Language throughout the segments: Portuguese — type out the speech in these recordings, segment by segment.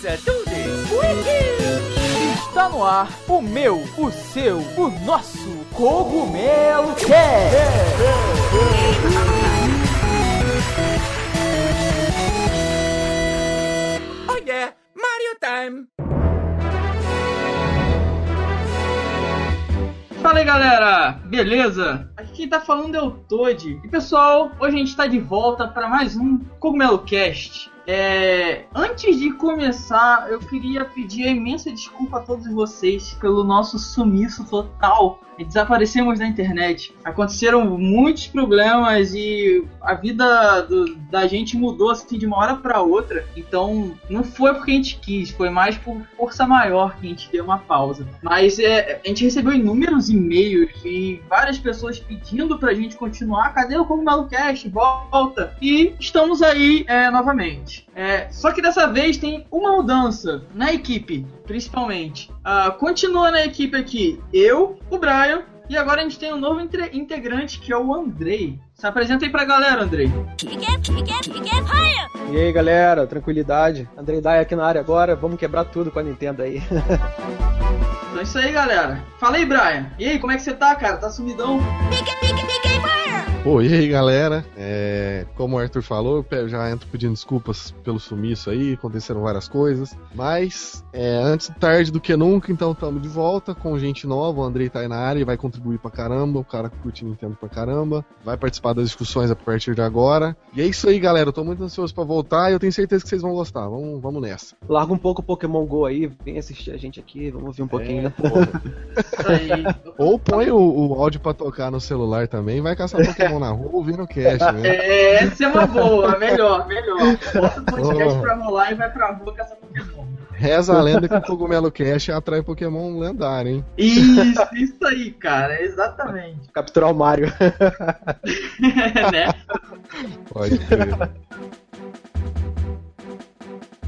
tudo. Está no ar o meu, o seu, o nosso Cogumelo Cast. Oh yeah, Mario Time! Fala aí galera, beleza? Aqui quem tá falando é o Toad. E pessoal, hoje a gente tá de volta para mais um Cogumelo Cast. É, antes de começar, eu queria pedir imensa desculpa a todos vocês pelo nosso sumiço total. Desaparecemos da internet. Aconteceram muitos problemas e a vida do, da gente mudou assim de uma hora para outra. Então, não foi porque a gente quis, foi mais por força maior que a gente deu uma pausa. Mas é, a gente recebeu inúmeros e-mails e várias pessoas pedindo pra gente continuar. Cadê o Cogumelo Cast? Volta! E estamos aí é, novamente. É, só que dessa vez tem uma mudança na equipe, principalmente. Uh, continua na equipe aqui eu, o Brian, e agora a gente tem um novo integrante que é o Andrei. Se apresenta aí pra galera, Andrei. E aí, galera, tranquilidade. Andrei Dai aqui na área agora. Vamos quebrar tudo com a Nintendo aí. então é isso aí, galera. Fala aí, Brian. E aí, como é que você tá, cara? Tá sumidão? Pô, e aí galera, é, como o Arthur falou, eu já entro pedindo desculpas pelo sumiço aí, aconteceram várias coisas, mas é, antes tarde do que nunca, então estamos de volta com gente nova, o Andrei tá aí na área e vai contribuir pra caramba, o cara que curte Nintendo pra caramba, vai participar das discussões a partir de agora. E é isso aí galera, eu tô muito ansioso pra voltar e eu tenho certeza que vocês vão gostar, vamos, vamos nessa. Larga um pouco o Pokémon GO aí, vem assistir a gente aqui, vamos ouvir um pouquinho, é, né? Ou põe o, o áudio pra tocar no celular também, vai caçar Pokémon na rua ouvindo o cast, né? É, essa é uma boa, melhor, melhor. Bota o podcast oh. pra rolar e vai pra rua caçar Pokémon. Reza a lenda que o Cogumelo Cash atrai Pokémon lendário, hein? Isso, isso aí, cara, exatamente. Capturar o Mario. né? Pode crer.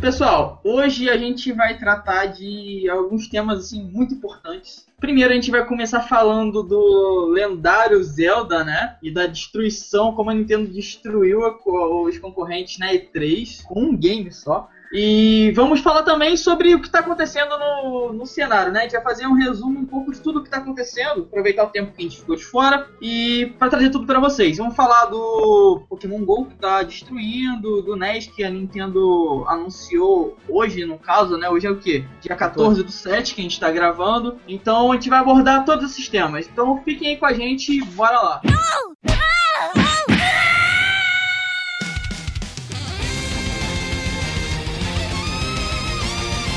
Pessoal, hoje a gente vai tratar de alguns temas assim muito importantes. Primeiro a gente vai começar falando do lendário Zelda, né? E da destruição, como a Nintendo destruiu os concorrentes na E3 com um game só. E vamos falar também sobre o que está acontecendo no, no cenário, né? A gente vai fazer um resumo um pouco de tudo o que está acontecendo, aproveitar o tempo que a gente ficou de fora e para trazer tudo para vocês. Vamos falar do Pokémon GO que está destruindo, do NES que a Nintendo anunciou hoje, no caso, né? Hoje é o quê? Dia 14 do 7 que a gente está gravando. Então a gente vai abordar todos esses temas. Então fiquem aí com a gente e bora lá. Não!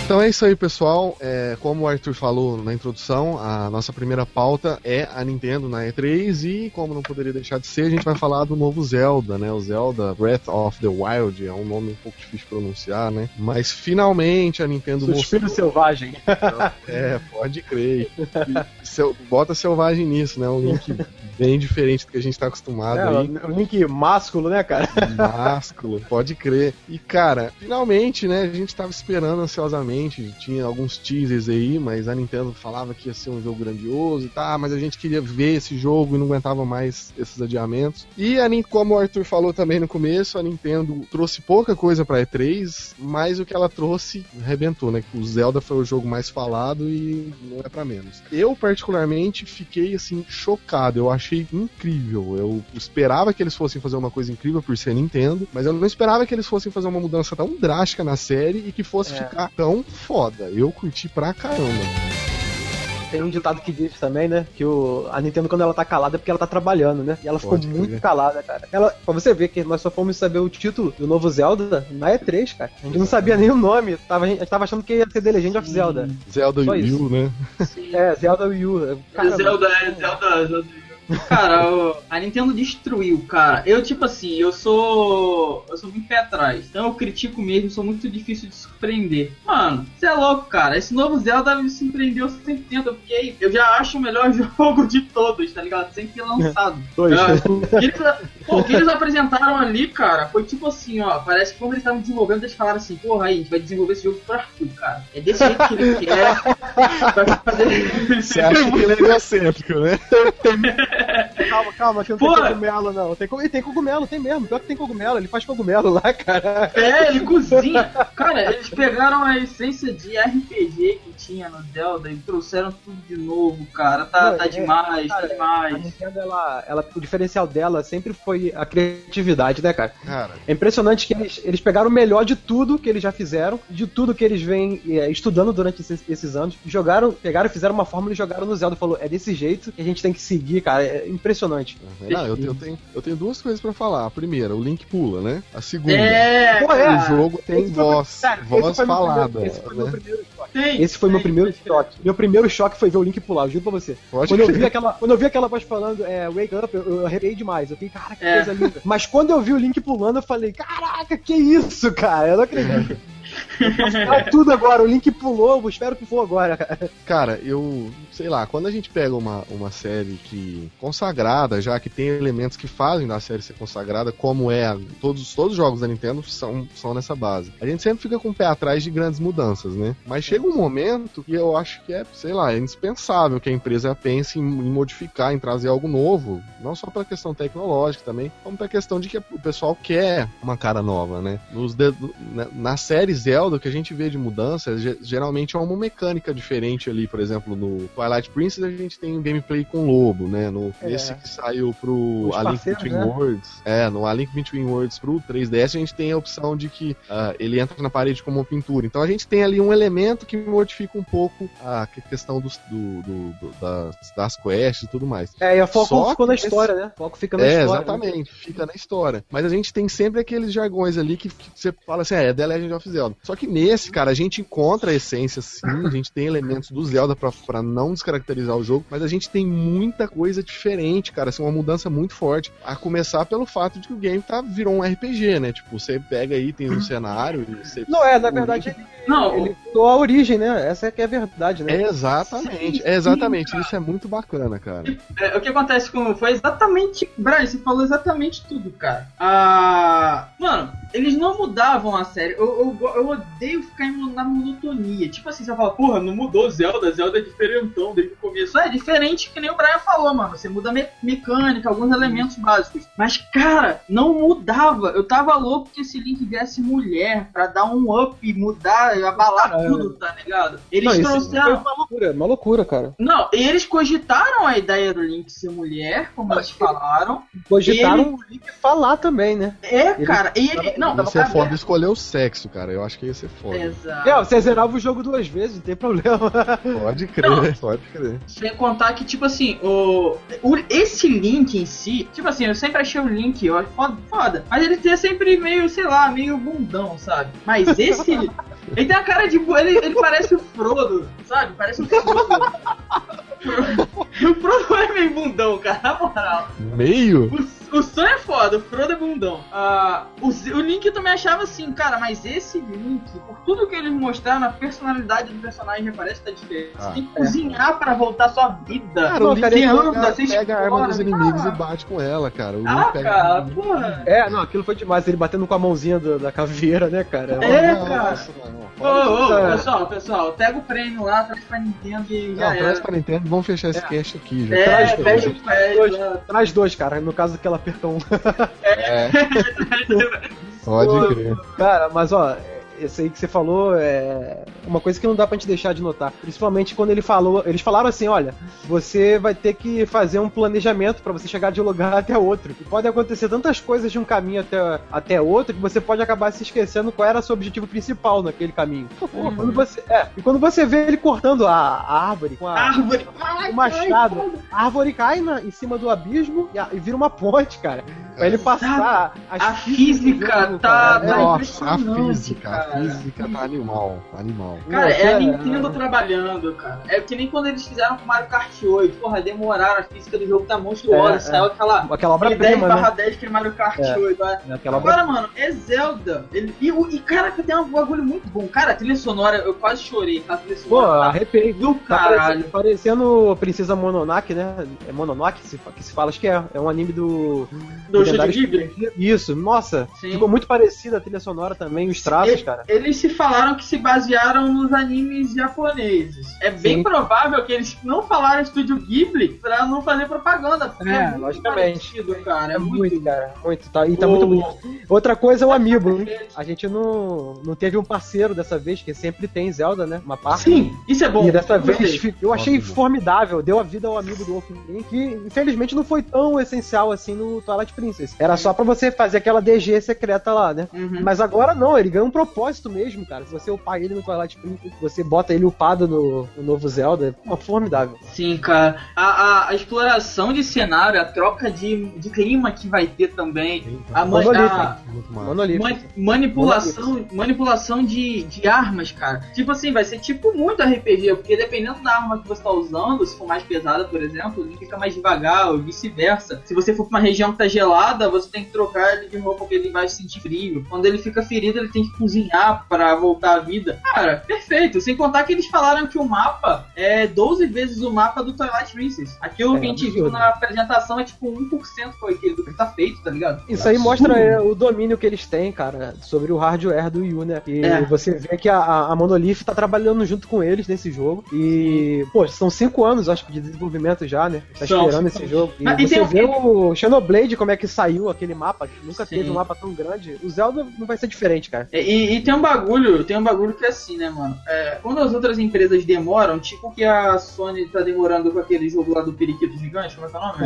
Então é isso aí, pessoal. É, como o Arthur falou na introdução, a nossa primeira pauta é a Nintendo na E3 e, como não poderia deixar de ser, a gente vai falar do novo Zelda, né? O Zelda Breath of the Wild, é um nome um pouco difícil de pronunciar, né? Mas finalmente a Nintendo Suspiro mostrou... selvagem. É, pode crer. Bota selvagem nisso, né? Um link bem diferente do que a gente tá acostumado é, aí. Um link másculo, né, cara? Másculo, pode crer. E, cara, finalmente, né? A gente tava esperando ansiosamente tinha alguns teasers aí, mas a Nintendo falava que ia ser um jogo grandioso e tá, mas a gente queria ver esse jogo e não aguentava mais esses adiamentos. E a, como o Arthur falou também no começo, a Nintendo trouxe pouca coisa pra E3, mas o que ela trouxe arrebentou, né? O Zelda foi o jogo mais falado e não é para menos. Eu, particularmente, fiquei assim, chocado. Eu achei incrível. Eu esperava que eles fossem fazer uma coisa incrível por ser Nintendo, mas eu não esperava que eles fossem fazer uma mudança tão drástica na série e que fosse é. ficar tão foda. Eu curti pra caramba. Tem um ditado que diz também, né? Que o, a Nintendo, quando ela tá calada, é porque ela tá trabalhando, né? E ela ficou Pode muito calada, cara. Ela, pra você ver que nós só fomos saber o título do novo Zelda na E3, cara. A gente não sabia nem o nome. Tava, a gente tava achando que ia ser The Legend of Zelda. Zelda Wii U, né? É, Zelda Wii U. Zelda, é, Zelda, Zelda Cara, a Nintendo destruiu, cara. Eu, tipo assim, eu sou. Eu sou muito pé atrás. Então eu critico mesmo, sou muito difícil de surpreender. Mano, você é louco, cara. Esse novo Zelda me surpreendeu 100%. Porque eu já acho o melhor jogo de todos, tá ligado? Sem ter lançado. Dois. o, que eles, pô, o que eles apresentaram ali, cara, foi tipo assim, ó. Parece que quando eles estavam desenvolvendo, eles falaram assim, porra, aí, a gente vai desenvolver esse jogo pro Arthur, cara. É desse jeito que ele quer. Fazer. Você acha que ele é egocêntrico, né? calma, calma, que não Pô. tem cogumelo, não. Tem, co- e tem cogumelo, tem mesmo. Pior que tem cogumelo, ele faz cogumelo lá, cara. É, ele cozinha. Cara, eles pegaram a essência de RPG que tinha no Zelda e trouxeram tudo de novo, cara. Tá, Não, tá é- demais, cara, tá A demais. Nintendo, ela, ela, o diferencial dela sempre foi a criatividade, né, cara? Cara, É impressionante que eles, eles pegaram o melhor de tudo que eles já fizeram, de tudo que eles vêm é, estudando durante esses, esses anos, jogaram, pegaram, fizeram uma fórmula e jogaram no Zelda. Falou, é desse jeito que a gente tem que seguir, cara. É impressionante. não, eu, tenho- eu tenho, eu tenho duas coisas pra falar. A primeira, o Link pula, né? A segunda, É, Pô, é, o jogo tem voz, cara, voz meu falada. primeiro- esse foi meu né? primeiro choque. tem. Esse foi meu tem, primeiro tem. choque. Meu primeiro choque foi ver o Link pular, eu juro pra você. Pode Quando eu, vi aquela, quando eu vi aquela voz falando é, Wake Up, eu, eu arrepiei demais. Eu fiquei, cara, que É. Mas quando eu vi o Link pulando, eu falei, caraca, que isso, cara? Eu não acredito. Tudo agora, o Link pulou, eu espero que for agora, cara. Cara, eu sei lá, quando a gente pega uma, uma série que consagrada, já que tem elementos que fazem da série ser consagrada, como é todos, todos os jogos da Nintendo são, são nessa base. A gente sempre fica com o pé atrás de grandes mudanças, né? Mas chega um momento que eu acho que é, sei lá, é indispensável que a empresa pense em, em modificar, em trazer algo novo, não só pela questão tecnológica também, como pela questão de que o pessoal quer uma cara nova, né? Nos de- na, na série Zelda, o que a gente vê de mudança ge- geralmente é uma mecânica diferente ali, por exemplo, no Twilight Princess a gente tem um gameplay com lobo, né? No, É. Esse que saiu pro Os A Link Between né? Worlds. É, no A Link Between Worlds pro 3DS a gente tem a opção de que ah, ele entra na parede como uma pintura. Então a gente tem ali um elemento que modifica um pouco a que- questão dos, do, do- do- das, das quests e tudo mais. É, e a foco Só ficou na esse- história, né? O foco fica na É, história. né? exatamente, fica na história. Mas a gente tem sempre aqueles jargões ali que, que você fala assim, é, é The Legend of Zelda. Só que nesse, cara, a gente encontra a essência sim, a gente tem elementos do Zelda pra, pra não descaracterizar o jogo, mas a gente tem muita coisa diferente, cara, assim, uma mudança muito forte. A começar pelo fato de que o game tá, virou um RPG, né? Tipo, você pega itens no cenário e você. Não, é, na verdade, ele, Não, ele mudou a origem, né? Essa é que é a verdade, né? Exatamente, Sim, é exatamente. sim, Isso é muito bacana, cara. É, o que acontece com. Foi exatamente. Brian, você falou exatamente tudo, cara. Ah. Mano, eles não mudavam a série. Eu, eu, eu odeio ficar em- na monotonia. Tipo assim, você fala, porra, não mudou Zelda, Zelda é diferentão desde o começo. É diferente que nem o Brian falou, mano. Você muda me- mecânica, alguns elementos básicos. Mas, cara, não mudava. Eu tava louco que esse Link viesse mulher pra dar um up, mudar, abalar Cara, tudo, tá ligado? Eles Não, trouxeram. uma loucura, uma loucura, cara. Não, eles cogitaram a ideia do Link ser mulher, como eles falaram. Cogitaram o Link falar também, né? É, Ele- cara, e ele. Não, ser cara, foda escolher o sexo, cara. Eu acho que ia ser foda. Exato. É, você zerava o jogo duas vezes, não tem problema. Pode crer, pode crer. Sem contar que, tipo assim, o, o- esse Link em si, tipo assim, eu sempre achei o Link ó, foda, foda, mas ele tem sempre meio, sei lá, meio bundão, sabe? Mas esse. ele tem a cara de. Ele, ele parece o Frodo, sabe? Parece o Frodo. o Frodo é meio bundão, cara, na moral. Meio? O, o Sam é foda, o Frodo é bundão. Ah, o, o Link eu também achava assim, cara, mas esse Link, por tudo que eles mostraram, a personalidade do personagem parece que tá diferente. Ah, Você tem que cozinhar pra voltar à sua vida. Cara, o Link cara, ele anda, pega, você pega a arma dos inimigos cara. e bate com ela, cara. O Link Ah, pega cara, porra. É, não, aquilo foi demais. Ele batendo com a mãozinha do- da caveira, né, cara? É, Nossa, cara. não. Ô, ô, É. pessoal, pessoal, pega o prêmio lá, traz pra Nintendo e já Não, traz pra Nintendo, vamos fechar esse cast aqui já. É, traz fecha dois. o pé lá. Traz dois, cara. No caso que ela aperta um. É. Pode crer. Cara, mas ó, esse aí que você falou é uma coisa que não dá pra gente deixar de notar. Principalmente quando ele falou, eles falaram assim, olha, você vai ter que fazer um planejamento pra você chegar de um lugar até outro. E pode acontecer tantas coisas de um caminho até, até outro que você pode acabar se esquecendo qual era o seu objetivo principal naquele caminho. E quando você, é, e quando você vê ele cortando a, a árvore com a, Árvore. o machado, a árvore cai na- em cima do abismo e, a- e vira uma ponte, cara. Pra ele passar as A físicas do física jogo, tá- cara. tá É, Nossa, a física, cara. a física tá animal, animal. Cara, Não, é a Nintendo é. trabalhando, cara. É que nem quando eles fizeram com Mario Kart 8. Porra, demoraram, a física do jogo tá monstruosa. É, saiu aquela. Aquela aquele 10 obra-prima, barra né? 10 que é Mario Kart É. 8. né? Aquela obra Agora, mano, é Zelda. Ele, e, e, cara, que tem um bagulho muito bom. Cara, a trilha sonora, eu quase chorei. A trilha Pô, sonora tá arrepiei. do Tá caralho. parecendo, parecendo Princesa Mononoke, né? É Mononoke que se, que se fala, acho que é. É um anime do. Do lendário Studio Ghibli. Isso, nossa. Sim. Ficou muito parecida a trilha sonora também, os traços, cara. Eles se falaram que se basearam nos animes japoneses. É bem Sim. provável que eles não falaram Estúdio Ghibli pra não fazer propaganda. É, muito logicamente. parecido, cara. É É muito. muito, cara. Muito. Tá, e tá O- muito bonito. Outra coisa é o Amiibo, hein? A gente não, não teve um parceiro dessa vez, que sempre tem Zelda, né? Uma parte. Sim, isso é bom. E dessa vez Gostei. eu achei Ótimo. formidável, deu a vida ao amigo do Wolfenstein, que infelizmente não foi tão essencial assim no Twilight Princess. Era só pra você fazer aquela DG secreta lá, né? Uhum. Mas agora não, ele ganha um propósito mesmo, cara. Se você upar ele no Twilight Princess, você bota ele upado no, no novo Zelda, é pô, formidável. Sim, cara. A, a- a exploração de cenário, a troca de, de clima que vai ter também. A, Monolith. a. Monolith. man- manipulação, manipulação de, de armas, cara. Tipo assim, vai ser tipo muito RPG, porque dependendo da arma que você tá usando, se for mais pesada, por exemplo, ele fica mais devagar, ou vice-versa. Se você for pra uma região que tá gelada, você tem que trocar ele de roupa porque ele vai sentir frio. Quando ele fica ferido, ele tem que cozinhar pra voltar à vida. Cara, perfeito. Sem contar que eles falaram que o mapa é 12 vezes o mapa do Twilight Princess. Aquilo É, que a gente viu na apresentação é tipo 1% foi aquilo do que tá feito, tá ligado? Isso aí mostra é, o domínio que eles têm, cara, sobre o hardware do Yu, né? E É. você vê que a, a- Monolith tá trabalhando junto com eles nesse jogo. E, pô, são cinco anos, acho que, de desenvolvimento já, né? Tá São, esperando são. esse jogo. E Mas, e você tem vê o- o Xenoblade, como é que saiu aquele mapa, que nunca Sim. teve um mapa tão grande. O Zelda não vai ser diferente, cara. E, e- e tem um bagulho, tem um bagulho que é assim, né, mano? É, quando as outras empresas demoram, tipo que a Sony tá demorando com aquele jogo lá do periquito gigante, como é que é o nome?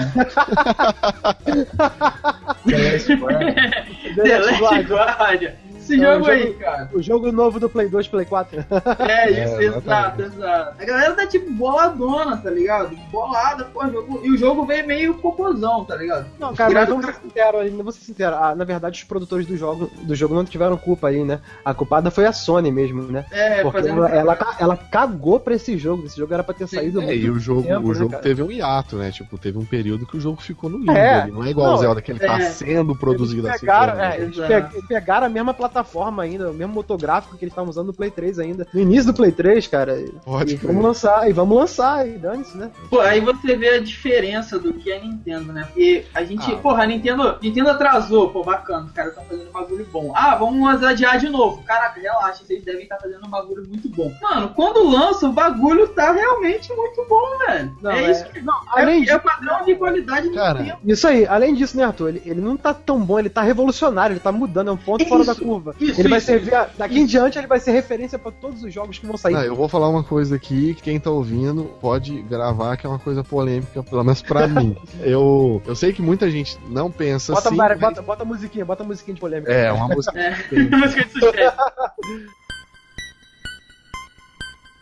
The Last Guardian. Esse É, jogo o aí, jogo- cara. O jogo novo do Play 2, Play 4. É isso, É, exato, exato. A galera tá tipo boladona, tá ligado? Bolada, pô, jogo. E o jogo veio meio cocôzão, tá ligado? Não, cara, mas vamos ser sinceros, aí, vamos ser sinceros. Ah, na verdade, os produtores do jogo, do jogo não tiveram culpa aí, né? A culpada foi a Sony mesmo, né? É, Porque fazendo. ela, ela, ela cagou pra esse jogo. Esse jogo era pra ter Sim. saído É, muito e o jogo, tempo, o né, jogo cara? teve um hiato, né? Tipo, teve um período que o jogo ficou no limbo. É. ali. Não é igual Não, o Zelda que ele tá é. sendo produzido Eles assim. pegaram, como- é, eles pegaram a mesma plataforma ainda, o mesmo motográfico que eles estavam usando no Play 3 ainda. No início do Play 3, cara. Pode e crer. vamos lançar, e vamos lançar, e dane-se, né? Pô, aí você vê a diferença do que é Nintendo, né? Porque a gente, Ah. porra, a Nintendo, Nintendo atrasou, pô, bacana, os caras estão fazendo um bagulho bom. Ah, vamos adiar de novo. Caraca, relaxa, vocês devem estar fazendo um bagulho muito bom. Mano, quando lança, o bagulho tá realmente muito bom, velho. Não, é, é- isso que. Não, É, além é o padrão de qualidade do Cara, tempo. Isso aí, além disso, né, Arthur? Ele, ele não tá tão bom, ele tá revolucionário, ele tá mudando, é um ponto fora da Isso, isso, ele vai isso, servir, a- daqui em diante, ele vai ser referência pra todos os jogos que vão sair. Ah, eu vou falar uma coisa aqui que quem tá ouvindo pode gravar, que é uma coisa polêmica, pelo menos pra mim. Eu, eu sei que muita gente não pensa bota, assim. Mara, mas- bota, bota a musiquinha, bota a musiquinha de polêmica. É, uma música. É, música de suspense.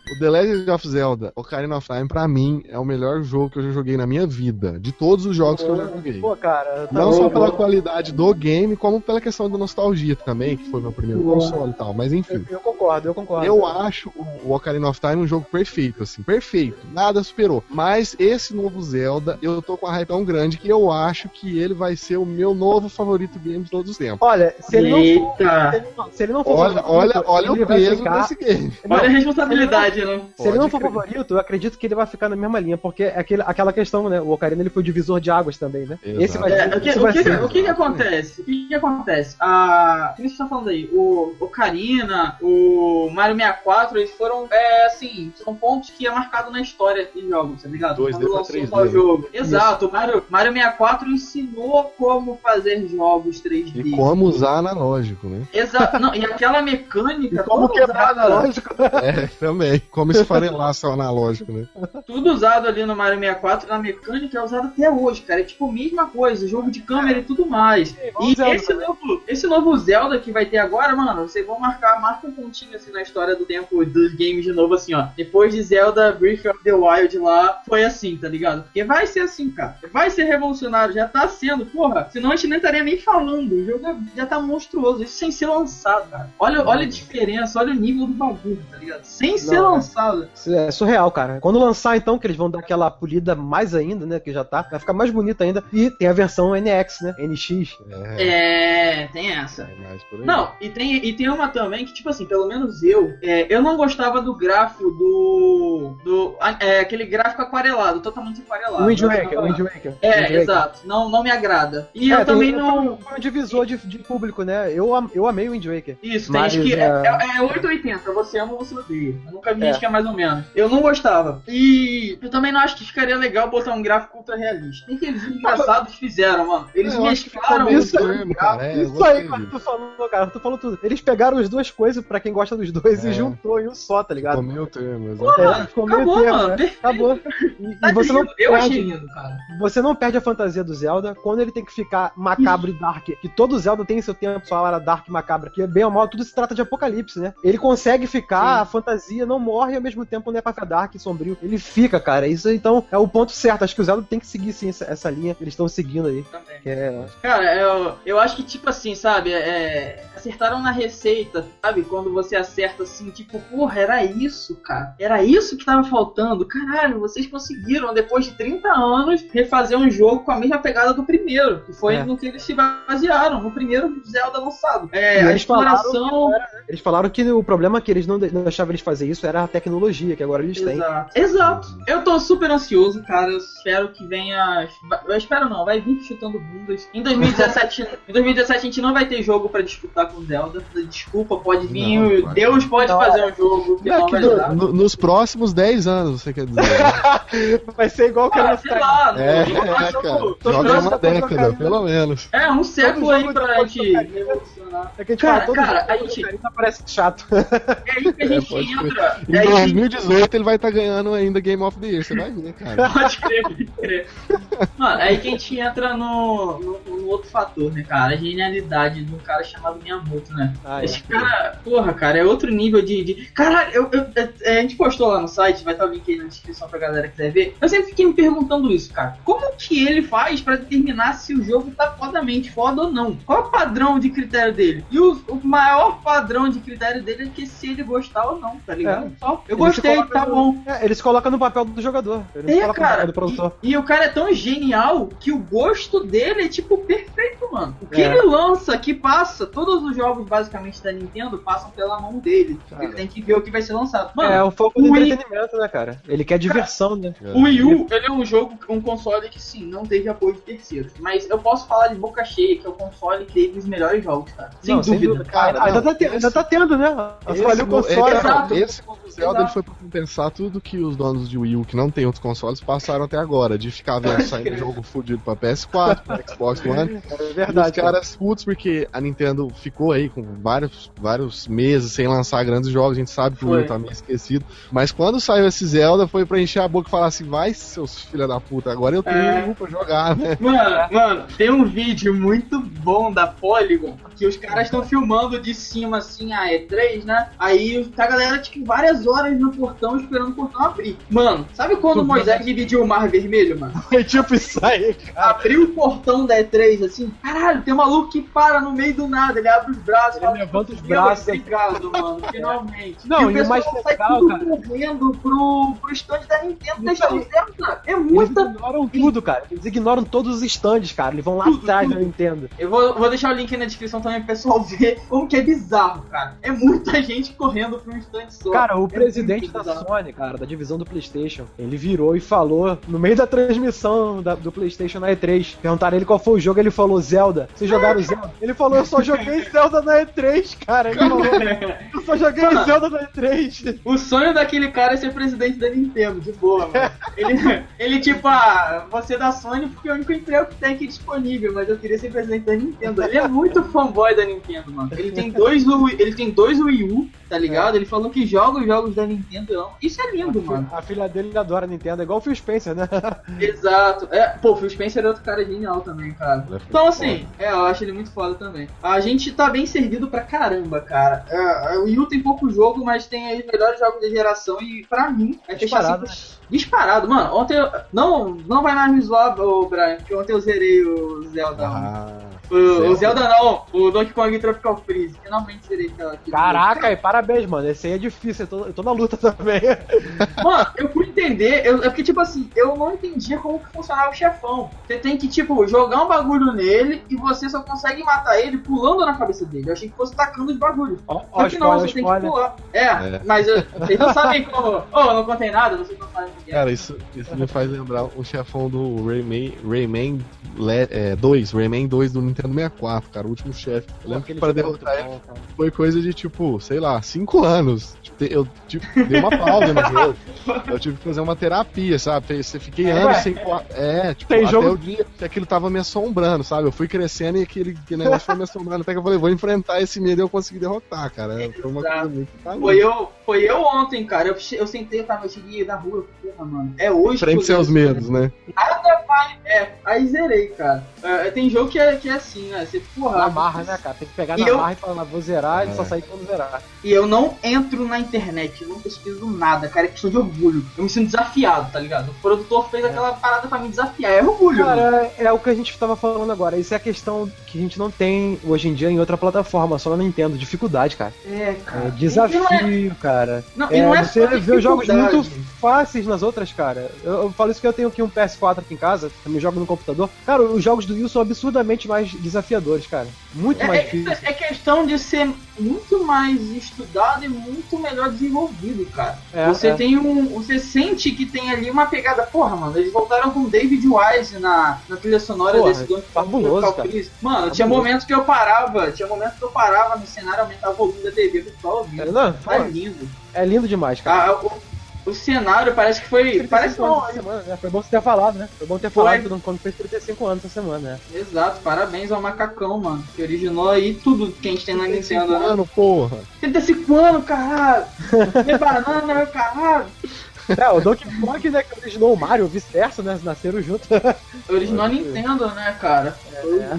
O The Legend of Zelda, Ocarina of Time, pra mim, é o melhor jogo que eu já joguei na minha vida. De todos os jogos que eu já joguei. Pô, cara, tá Não bom, só bom. pela qualidade do game, como pela questão da nostalgia também, que foi meu primeiro Boa. console e tal. Mas enfim. Eu, eu concordo, eu concordo. Eu acho o Ocarina of Time um jogo perfeito, assim, perfeito. Nada superou. Mas esse novo Zelda, eu tô com a hype tão grande que eu acho que ele vai ser o meu novo favorito game de todos os tempos. Olha, se ele não for. Se Eita. ele não, se ele não for Olha, favorito, olha, olha ele o peso ficar- desse game. Não, Olha a responsabilidade, né? Se ele não for crer. favorito, eu acredito que ele vai ficar na mesma linha, porque é aquele, aquela questão, né? O Ocarina ele foi o divisor de águas também, né? Exato. Esse vai É, o que, esse o vai que, ser- o que que acontece? O que que acontece? A. O que você tá falando aí? O Ocarina, o Mario 64, eles foram, é, assim, são pontos que é marcado na história de jogos, tá ligado? 2D Quando lançou 3D, só o né? jogo. Exato, o Mario, Mario 64 ensinou como fazer jogos 3D. E como usar analógico, né? Exato, não, e aquela mecânica. E como toda quebrar analógico. É, também. Como esfarelar seu analógico, né? Tudo usado ali no Mario 64, na mecânica é usado até hoje, cara. É tipo a mesma coisa, jogo de câmera e tudo mais. igual E Zelda esse novo, esse novo Zelda que vai ter agora, mano, vocês vão marcar, marca um pontinho assim na história do tempo dos games de novo, assim, ó. Depois de Zelda Breath of the Wild lá, foi assim, tá ligado? Porque vai ser assim, cara. Vai ser revolucionário, já tá sendo, porra. Senão a gente nem estaria nem falando. O jogo já tá monstruoso, isso sem ser lançado, cara. Olha, olha a diferença, olha o nível do bagulho, tá ligado? Sem ser Não, lançado. É surreal, cara. Quando lançar, então, que eles vão dar aquela polida mais ainda, né? Que já tá, vai ficar mais bonito ainda. E tem a versão NX, né? NX. É, É, tem essa. é. Não, e tem, e tem uma também que, tipo assim, pelo menos eu, é, eu não gostava do gráfico do. do é, aquele gráfico aquarelado, totalmente aquarelado. Wind Waker, Wind Waker. É, Wind Waker. exato. Não, não me agrada. E É, eu tem- também não. Foi um divisor de, de público, né? Eu, eu amei o Wind Waker. Isso, tem Mas, gente que. É, é- é, é 880, você ama ou você odeia. Eu nunca vi Que é mais ou menos. Eu não gostava. E eu também não acho que ficaria legal botar um gráfico ultra realista. Nem que eles engraçados fizeram, mano. Eles eu mesclaram os termo, cara. É, Isso aí, cara, tu falou, cara, tu falou tudo. Eles pegaram as duas coisas pra quem gosta dos dois É. e juntou em um só, tá ligado? Ficou meio termo, Pô, exato. É, mano, ficou meio acabou, termo, mano. né? Acabou. E, Tá e você não. Eu achei perde, lindo, cara. você não perde a fantasia do Zelda quando ele tem que ficar macabro e dark. Que todo Zelda tem seu tempo, sua hora dark e macabra. Que é bem ou mal, tudo se trata de apocalipse, né? Ele consegue ficar, Sim. a fantasia não morre e ao mesmo tempo não é pra ficar dark e sombrio. Ele fica, cara. Isso então é o ponto certo. Acho que o Zelda tem que seguir sim essa, essa linha que eles estão seguindo aí. Também. Que é. Cara, eu, eu acho que, tipo assim, sabe, é, acertaram na receita, sabe? Quando você acerta assim, tipo, porra, era isso, cara. Era isso que tava faltando. Caralho, vocês conseguiram, depois de 30 anos, refazer um jogo com a mesma pegada do primeiro. Que foi É. no que eles se basearam, no primeiro Zelda lançado. É, E a eles falaram exploração. Eles falaram que o problema que eles não deixavam eles fazer isso era a tecnologia que agora eles têm. Exato. Exato. Eu tô super ansioso, cara. Eu espero que venha. Eu espero não, vai vir chutando bundas. Em 2017, em 2017 a gente não vai ter jogo pra disputar com Zelda. Desculpa, pode vir. Não. Deus pode Não, fazer um jogo que Não, não. No- nos próximos 10 anos, você quer dizer? né? Vai ser igual que Ah, era sei lá, É, não, eu é, acho cara. Joga uma década, pelo menos. É, um século aí pra gente revolucionar. É que a gente Cara, fala todo cara, jogo a gente- parece chato. É aí que a gente pode crer. entra. Em É aí que 2018 ele vai estar ganhando ainda Game of the Year, você vai ver, cara. Pode crer, pode crer. Mano, aí que a gente entra no, no, no outro fator, né, cara? A genialidade de um cara chamado Miyamoto, né? Ah, Esse cara, porra, cara, é outro nível de. de... Caralho, eu, eu- é, a gente postou lá no site, vai estar o link aí na descrição pra galera que quiser ver. Eu sempre fiquei me perguntando isso, cara. Como que ele faz pra determinar se o jogo tá fodamente foda ou não? Qual é o padrão de critério dele? E o, o maior padrão de critério dele é que se ele gostar ou não, tá ligado? Só, eu gostei, tá no- bom. É, ele se coloca no papel do jogador. Ele É, cara, papel do produtor. E, e o cara é tão genial que o gosto dele é tipo perfeito, mano. O que É. ele lança, que passa, todos os jogos basicamente da Nintendo passam pela mão dele. Cara. Ele tem que ver o que vai ser lançado. Mano, é, o foco do entretenimento, né, cara? Ele quer diversão, né? o Wii U, ele é um jogo, um console que sim, não teve apoio de terceiros. Mas eu posso falar de boca cheia que é o console que teve os melhores jogos, cara. Sem Não, dúvida. Cara, ainda, tá tá tendo, né? Esse, Falha o console. é, Exato. esse Zelda ele foi pra compensar tudo que os donos de Wii U, que não tem outros consoles, passaram até agora. De ficar vendo saindo jogo fudido pra PS4, pra Xbox One. É os verdade. cara. caras putos porque a Nintendo ficou aí com vários, vários meses sem lançar grandes jogos, a gente sabe que o Foi. Wii U tá meio esquecido. Mas quando saiu esse Zelda foi pra encher a boca e falar assim: vai, seus filha da puta, agora eu tenho É. Wii U pra jogar, né? Mano, mano, tem um vídeo muito bom da Polygon que os caras estão filmando de cima assim a E3, né? Aí tá a galera, tipo, várias horas no portão esperando o portão abrir. Mano, sabe quando o Moisés dividiu o mar vermelho, mano? Foi tipo isso aí, cara. Abriu o portão da E3 assim, caralho, tem um maluco que para no meio do nada, ele abre os braços, Ele levanta os "Meu, braços." Obrigado, mano, finalmente. Não, e e o mais sai legal, tudo cara- correndo pro, pro stand da Nintendo Isso testando aí. Zelda. É Eles muita ignoram tudo, cara. Eles ignoram todos os stands, cara. Eles vão lá Tudo, atrás tudo. da Nintendo. Eu vou, vou deixar o link aí na descrição também pro pessoal ver como que é bizarro, cara. É muita gente correndo pra um stand só. Cara, o É presidente da. Sony, cara, da divisão do PlayStation, ele virou e falou, no meio da transmissão da- do PlayStation na E3, perguntaram ele qual foi o jogo, ele falou Zelda. Vocês jogaram Zelda? Ele falou, eu só joguei Zelda na E3, cara. Ele falou, eu só joguei Mano. Zelda na E3. O sonho daquele cara é ser presidente da Nintendo, de boa, mano. Ele, ele tipo, ah, você da Sony porque é o único emprego que tem aqui disponível, mas eu queria ser presidente da Nintendo. Ele é muito fanboy da Nintendo, mano. Ele tem dois, ele tem dois Wii U, tá ligado? Ele falou que joga os jogos da Nintendo. amo. Isso é lindo, mano. A filha dele adora a Nintendo, é igual o Phil Spencer, né? Exato. É, pô, o Phil Spencer é outro cara genial também, cara. É Então, assim, é, eu acho ele muito foda também. A gente tá bem servido pra caramba, cara. É, o Wii U tem pouco jogo, mas tem aí os melhores jogos da geração e pra mim é fechar Disparado, assim, Disparado, mano. Ontem eu, não, não vai mais me zoar, ô Brian, porque ontem eu zerei o Zelda. Ah, O, Zelda. o Zelda não, o Donkey Kong Tropical Freeze. Finalmente serei aquela. Caraca, e parabéns, mano. Esse aí é difícil. Eu tô, eu tô na luta também. Mano, eu fui entender, eu, é porque, tipo assim, eu não entendia como que funcionava o chefão. Você tem que, tipo, jogar um bagulho nele e você só consegue matar ele pulando na cabeça dele. Eu achei que fosse tacando os bagulhos. Ó, Só que não, spoiler, você tem que spoiler. pular. É, É. mas eu- vocês não sabem como. Oh, eu não contei nada, vocês não sabem o que é. Cara, isso, isso me faz lembrar o chefão do Rayman, Rayman Le- é, 2, Rayman 2 do Nintendo 64, cara, o último chefe. Eu lembro que pra é derrotar ele cara. foi coisa de tipo, sei lá, 5 anos. Tipo, Eu tipo, dei uma pausa no jogo. Eu tive que fazer uma terapia, sabe? Você fiquei anos Ué. sem. É, tipo, Tem até jogo- o dia que aquilo tava me assombrando, sabe? Eu fui crescendo e aquele, negócio foi me assombrando. Até que eu falei, vou enfrentar esse medo e eu consegui derrotar, cara. Foi uma coisa muito Foi eu, foi eu ontem, cara. Eu, eu sentei, eu, tava, eu cheguei na rua, porra, mano. É hoje. Frente seus medos, né? Nada vai. É, aí zerei, cara. É, tem jogo que é, que é assim, né? Você, porra. Na marra, né, cara? Tem que pegar E na eu- marra e falar, vou zerar e É. só sair quando zerar. E eu não entro na internet, eu não pesquiso nada, cara. É questão de orgulho. Eu me sinto desafiado, tá ligado? O produtor fez aquela parada pra me desafiar. É orgulho. Cara, é o que a gente tava falando agora. Isso é a questão que a gente não tem hoje em dia em outra plataforma, só na Nintendo. Dificuldade, cara. É, cara. É, E desafio, é- cara. Não, e É, não é você só vê jogos dificuldade. muito fáceis nas outras, cara. Eu, eu falo isso que eu tenho aqui um PS4 aqui em casa, também jogo no computador. Cara, os jogos do Wii são absurdamente mais desafiadores, cara. Muito É, mais é, difíceis. é questão de ser muito mais estudado e muito melhor desenvolvido, cara. É, você é. tem um. Você sente que tem ali uma pegada. Porra, mano, eles voltaram com David Wise na, na trilha sonora Porra, desse Donkey Kong fabuloso, cara. Mano, tinha Fabuloso. momentos que eu parava, tinha momentos que eu parava no cenário, aumentava o volume da TV pra ficar ouvindo. É, não, Tá lindo. é lindo demais, cara. Ah, o, o cenário parece que foi. 35 Parece anos não. semana, né? Foi bom você ter falado, né? Foi bom ter Foi. falado que o Donkey Kong fez 35 anos essa semana, né? Exato, parabéns ao Macacão, mano. Que originou aí tudo que a gente tem na Nintendo, né? Mano, porra. 35 anos, caralho! Comer banana, caralho! É, o Donkey Kong, né, que originou o Mario, vice-versa, né? Nasceram juntos. Originou a Nintendo, né, cara? Foi É.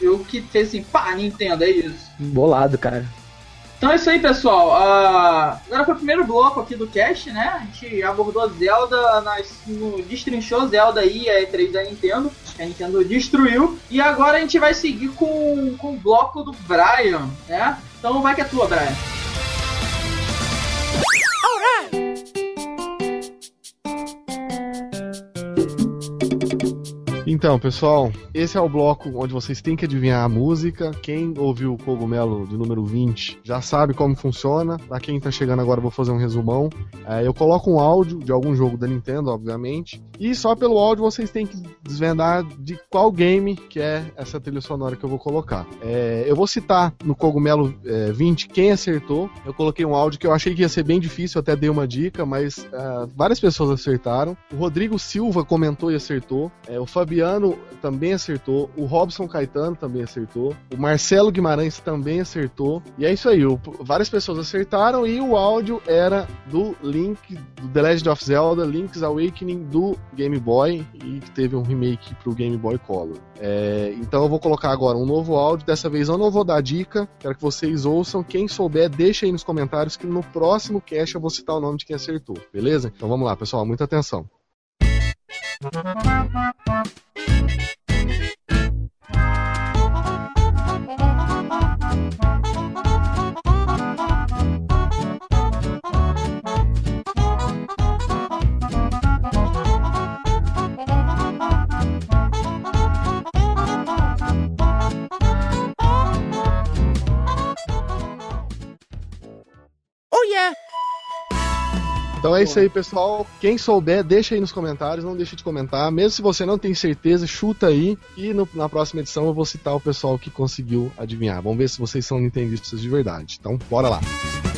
o jogo que fez assim, pá, Nintendo, é isso. Bolado, cara. Então é isso aí, pessoal. Ah, agora foi o primeiro bloco aqui do cast, né? A gente abordou Zelda, no, destrinchou Zelda aí, a E3 da Nintendo, a Nintendo destruiu. E agora a gente vai seguir com, com o bloco do Brian, né? Então vai que é tua, Brian. Então, pessoal, esse é o bloco onde vocês têm que adivinhar a música. Quem ouviu o Cogumelo de número 20 já sabe como funciona. Pra quem tá chegando agora, eu vou fazer um resumão. É, eu coloco um áudio de algum jogo da Nintendo, obviamente. E só pelo áudio vocês têm que desvendar de qual game que é essa trilha sonora que eu vou colocar. É, eu vou citar no Cogumelo é, 20 quem acertou. Eu coloquei um áudio que eu achei que ia ser bem difícil, até dei uma dica, mas é, várias pessoas acertaram. O Rodrigo Silva comentou e acertou. É, o Fabiano também acertou. O Robson Caetano também acertou. O Marcelo Guimarães também acertou. E é isso aí. o- várias pessoas acertaram e o áudio era do Link do The Legend of Zelda Link's Awakening do Game Boy e teve um remake pro Game Boy Color. É, então eu vou colocar agora um novo áudio. Dessa vez eu não vou dar dica. Quero que vocês ouçam. Quem souber, deixa aí nos comentários que no próximo cast eu vou citar o nome de quem acertou. Beleza? Então vamos lá, pessoal. Muita atenção. Oh é isso aí, pessoal. Quem souber, deixa aí nos comentários, não deixe de comentar. Mesmo se você não tem certeza, chuta aí. E no- na próxima edição eu vou citar o pessoal que conseguiu adivinhar. Vamos ver se vocês são nintendistas de verdade. Então, bora lá.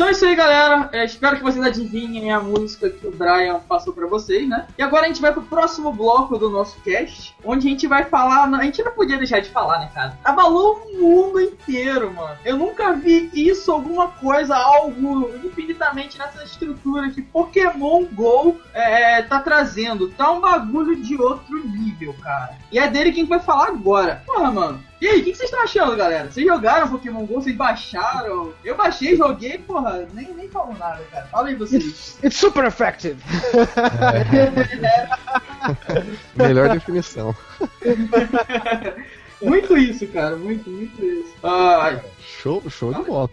Então é isso aí, galera. É, espero que vocês adivinhem a música que o Brian passou pra vocês, né? E agora a gente vai pro próximo bloco do nosso cast, onde a gente vai falar. A gente não podia deixar de falar, né, cara? Abalou o mundo inteiro, mano. Eu nunca vi isso, alguma coisa, algo infinitamente nessa estrutura que Pokémon GO é, tá trazendo. Tá um bagulho de outro nível, cara. E é dele quem vai falar agora. Porra, mano. E aí, o que que vocês estão achando, galera? Vocês jogaram Pokémon GO? Vocês baixaram? Eu baixei, joguei, porra, nem, nem falo nada, cara. Fala aí vocês. It's super effective! Melhor definição. muito isso, cara. Muito, muito isso. Ah, Show, show de bola.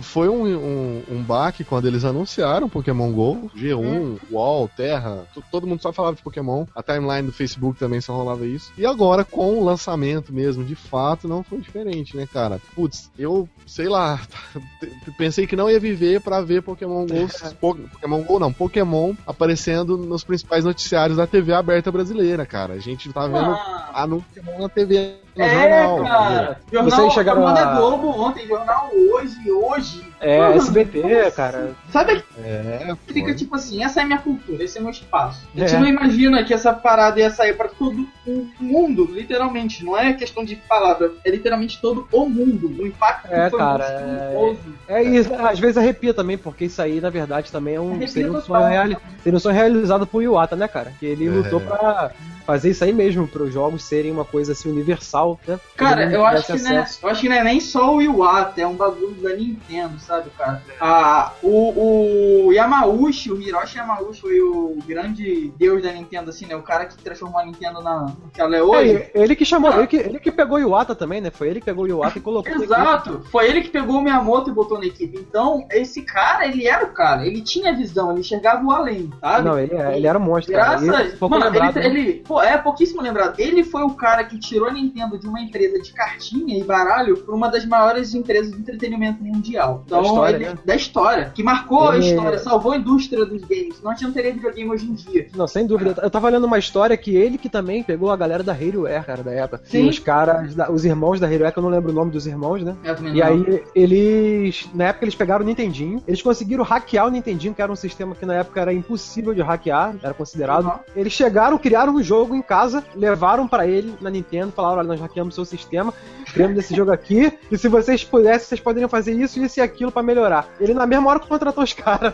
Foi um, um, um baque quando eles anunciaram Pokémon GO, G1, UOL, Terra, todo mundo só falava de Pokémon. A timeline do Facebook também só rolava isso. E agora, com o lançamento mesmo, de fato, não foi diferente, né, cara? Putz, eu, sei lá, pensei que não ia viver pra ver Pokémon GO, Po- Pokémon GO não, Pokémon aparecendo nos principais noticiários da TV aberta brasileira, cara. A gente tá vendo ah, anúncio Pokémon na TV, no é, jornal. cara. Jornal, Vocês chegaram jornal a- da Globo ontem, jornal hoje, hoje. É, Mano, SBT, cara. Sabe É, fica foi. tipo assim, essa é a minha cultura, esse é meu espaço. A É. gente não imagina que essa parada ia sair pra todo o mundo, literalmente. Não é questão de palavra, é literalmente todo o mundo. O impacto É, foi cara, monstruoso. É isso, às vezes arrepia também, porque isso aí, na verdade, também é um, seria, um sonho reali- seria um sonho realizado pro Iwata, né, cara? Que ele É. lutou pra fazer isso aí mesmo, para os jogos serem uma coisa assim universal, né? Cara, eu acho, que é, acesso. eu acho que não é nem só o Iwata, é um bagulho da Nintendo, sabe, cara? Ah, o, o Yamauchi, o Hiroshi Yamauchi foi o grande deus da Nintendo, assim, né? O cara que transformou a Nintendo na, no que ela é hoje. É, ele que chamou, ele que, ele que pegou o Iwata também, né? Foi ele que pegou o Iwata e colocou. Exato, foi ele que pegou o Miyamoto e botou na equipe. Então, esse cara, ele era o cara, ele tinha visão, ele enxergava o além, sabe? Não, ele, é- ele era um monstro, cara. Graças. Ele, pouco mano, lembrado, ele, né? ele- pô, é pouquíssimo lembrado. Ele foi o cara que tirou a Nintendo de uma empresa de cartinha e baralho pra uma das maiores empresas de entretenimento mundial. Então, Da história, ele- né? da história. Que marcou a Ele- história, salvou a indústria dos games. Não tinha não teria videogame hoje em dia. Não, sem dúvida. Eu tava lendo uma história que ele que também pegou a galera da Halowear, cara, da época. Sim. E os caras, os irmãos da Halowear, que eu não lembro o nome dos irmãos, né? Eu também E não. aí, eles. Na época, eles pegaram o Nintendinho. Eles conseguiram hackear o Nintendinho, que era um sistema que na época era impossível de hackear, era considerado. Uhum. Eles chegaram, criaram um jogo em casa, levaram pra ele na Nintendo, falaram: olha, nós hackeamos seu sistema, criamos esse jogo aqui, e se vocês pudessem, vocês poderiam fazer isso, isso e aquilo pra melhorar. Ele, na mesma hora, contratou os caras.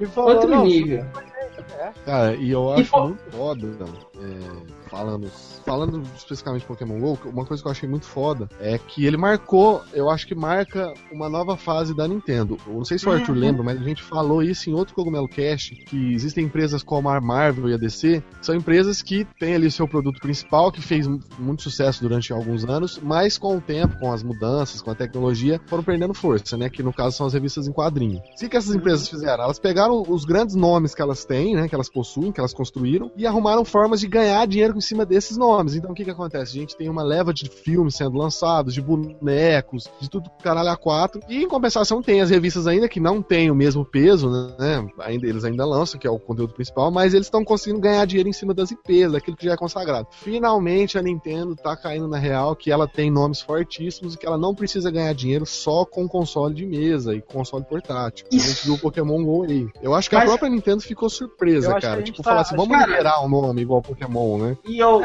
Ele falou, Outro "Não, nível. Cara, e eu E acho fo- muito foda, é, falando, falando especificamente de Pokémon GO, uma coisa que eu achei muito foda é que ele marcou, eu acho que marca uma nova fase da Nintendo. Eu não sei se o Arthur Uhum. lembra, mas a gente falou isso em outro Cogumelo Cast, que existem empresas como a Marvel e a DC, são empresas que têm ali o seu produto principal, que fez mu- muito sucesso durante alguns anos, mas com o tempo, com as mudanças, com a tecnologia, foram perdendo força, né? Que no caso são as revistas em quadrinho. O que essas empresas fizeram? Elas pegaram os grandes nomes que elas têm, né? Que elas possuem, que elas construíram, e arrumaram formas de ganhar dinheiro em cima desses nomes. Então o que que acontece? A gente tem uma leva de filmes sendo lançados, de bonecos, de tudo caralho a quatro. E em compensação tem as revistas ainda que não têm o mesmo peso, né? Ainda, eles ainda lançam, que é o conteúdo principal, mas eles estão conseguindo ganhar dinheiro em cima das IPs, daquilo que já é consagrado. Finalmente a Nintendo tá caindo na real que ela tem nomes fortíssimos e que ela não precisa ganhar dinheiro só com console de mesa e console portátil. A gente viu o Pokémon GO aí. Eu acho que a Mas- própria Nintendo ficou surpresa, a cara. Tipo, tá- falar assim, vamos cara- liberar um nome igual Pokémon, né? E eu.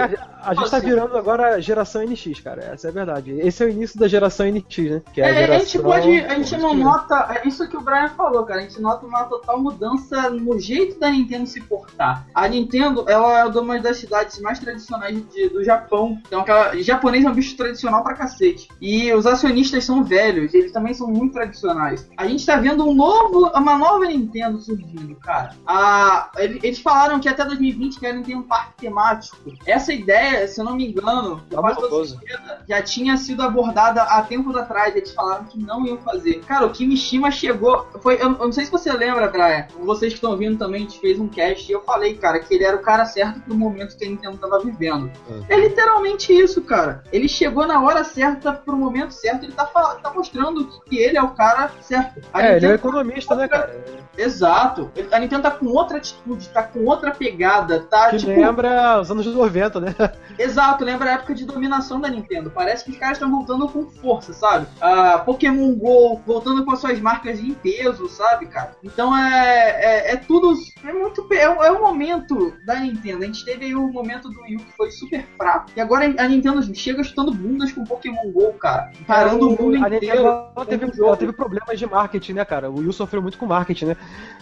É, a gente tá virando agora geração NX, cara. Essa é a verdade. Esse é o início da geração NX, né? Que é a É, geração... a gente pode. A gente não nota. É isso que o Brian falou, cara. A gente nota uma total mudança no jeito da Nintendo se portar. A Nintendo, ela é uma das cidades mais tradicionais de- do Japão. Então, aquela, japonês é um bicho tradicional pra cacete. E os acionistas são velhos, eles também são muito tradicionais. A gente tá vendo um novo, uma nova Nintendo surgindo, cara. A, ele- eles falaram que até 2020 querem ter um parque temático. Essa ideia, se eu não me engano, Tá quase toda certeza, já tinha sido abordada há tempos atrás. Eles falaram que não iam fazer. Cara, o Kimishima chegou. Foi, eu, eu não sei se você lembra, Brian. Vocês que estão ouvindo também, a gente fez um cast e eu falei, cara, que ele era o cara certo pro momento que a Nintendo tava vivendo. Uhum. É literalmente isso, cara. Ele chegou na hora certa, pro momento certo, ele tá, tá mostrando que ele é o cara certo. A É, ele é Nintendo- economista, né, cara? Exato. A Nintendo tá com outra atitude, tá com outra pegada, tá Que tipo. lembra os anos 90, né? Exato, lembra a época de dominação da Nintendo. Parece que os caras estão voltando com força, sabe? Ah, Pokémon GO voltando com as suas marcas em peso, sabe, cara? Então é, é, é tudo. É muito. É, o- é o momento da Nintendo. A gente teve aí o momento do Wii que foi super fraco. E agora a Nintendo chega chutando bundas com Pokémon GO, cara. Parando o mundo a Nintendo inteiro. ela teve, ela teve problemas de marketing, né, cara? O Wii sofreu muito com marketing, né?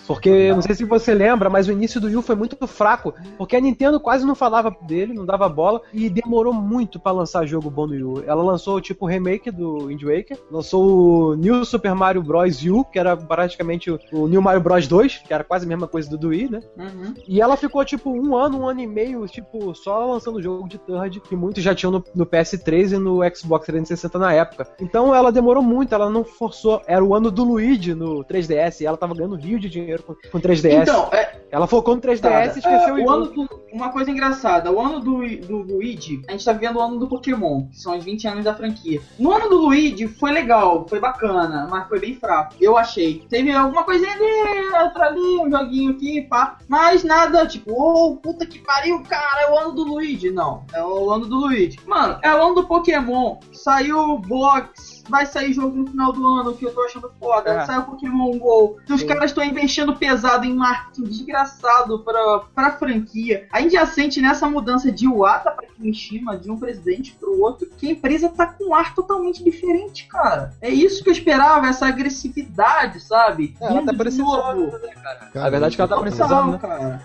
Porque, não sei se você lembra, mas o início do Wii foi muito fraco, porque a Nintendo quase não falava dele, não dava bola e demorou muito para lançar jogo bom no Wii U. Ela lançou tipo o remake do Wind Waker, lançou o New Super Mario Bros. U, que era praticamente o New Mario Bros. 2, que era quase a mesma coisa do Wii, né? Uhum. E ela ficou tipo um ano, um ano e meio, tipo, só lançando jogo de third, que muitos já tinham no, no PS3 e no Xbox 360 na época. Então ela demorou muito, ela não forçou. Era o ano do Luigi no 3DS, e ela tava ganhando rio de dinheiro com, com 3DS. Então, é... ela focou no 3DS tá, e esqueceu é, o ano do, Uma coisa engraçada, o ano do, do Luigi, a gente tá vendo o ano do Pokémon, que são os 20 anos da franquia. No ano do Luigi foi legal, foi bacana, mas foi bem fraco. Eu achei. Teve alguma coisinha ali, outra ali, um joguinho aqui, pá. Mas nada, tipo, oh, puta que pariu, cara, é o ano do Luigi. Não, é o ano do Luigi. Mano, é o ano do Pokémon. Saiu box vai sair jogo no final do ano que eu tô achando foda. É. Sai o Pokémon GO. Então, os caras estão investindo pesado em marketing desgraçado pra, pra franquia. A gente já sente nessa mudança de Wata pra Kimishima, de um presidente pro outro, que a empresa tá com um ar totalmente diferente, cara. É isso que eu esperava, essa agressividade, sabe? É, ela tá precisando, né, cara? A verdade é que ela tá precisando, né? cara.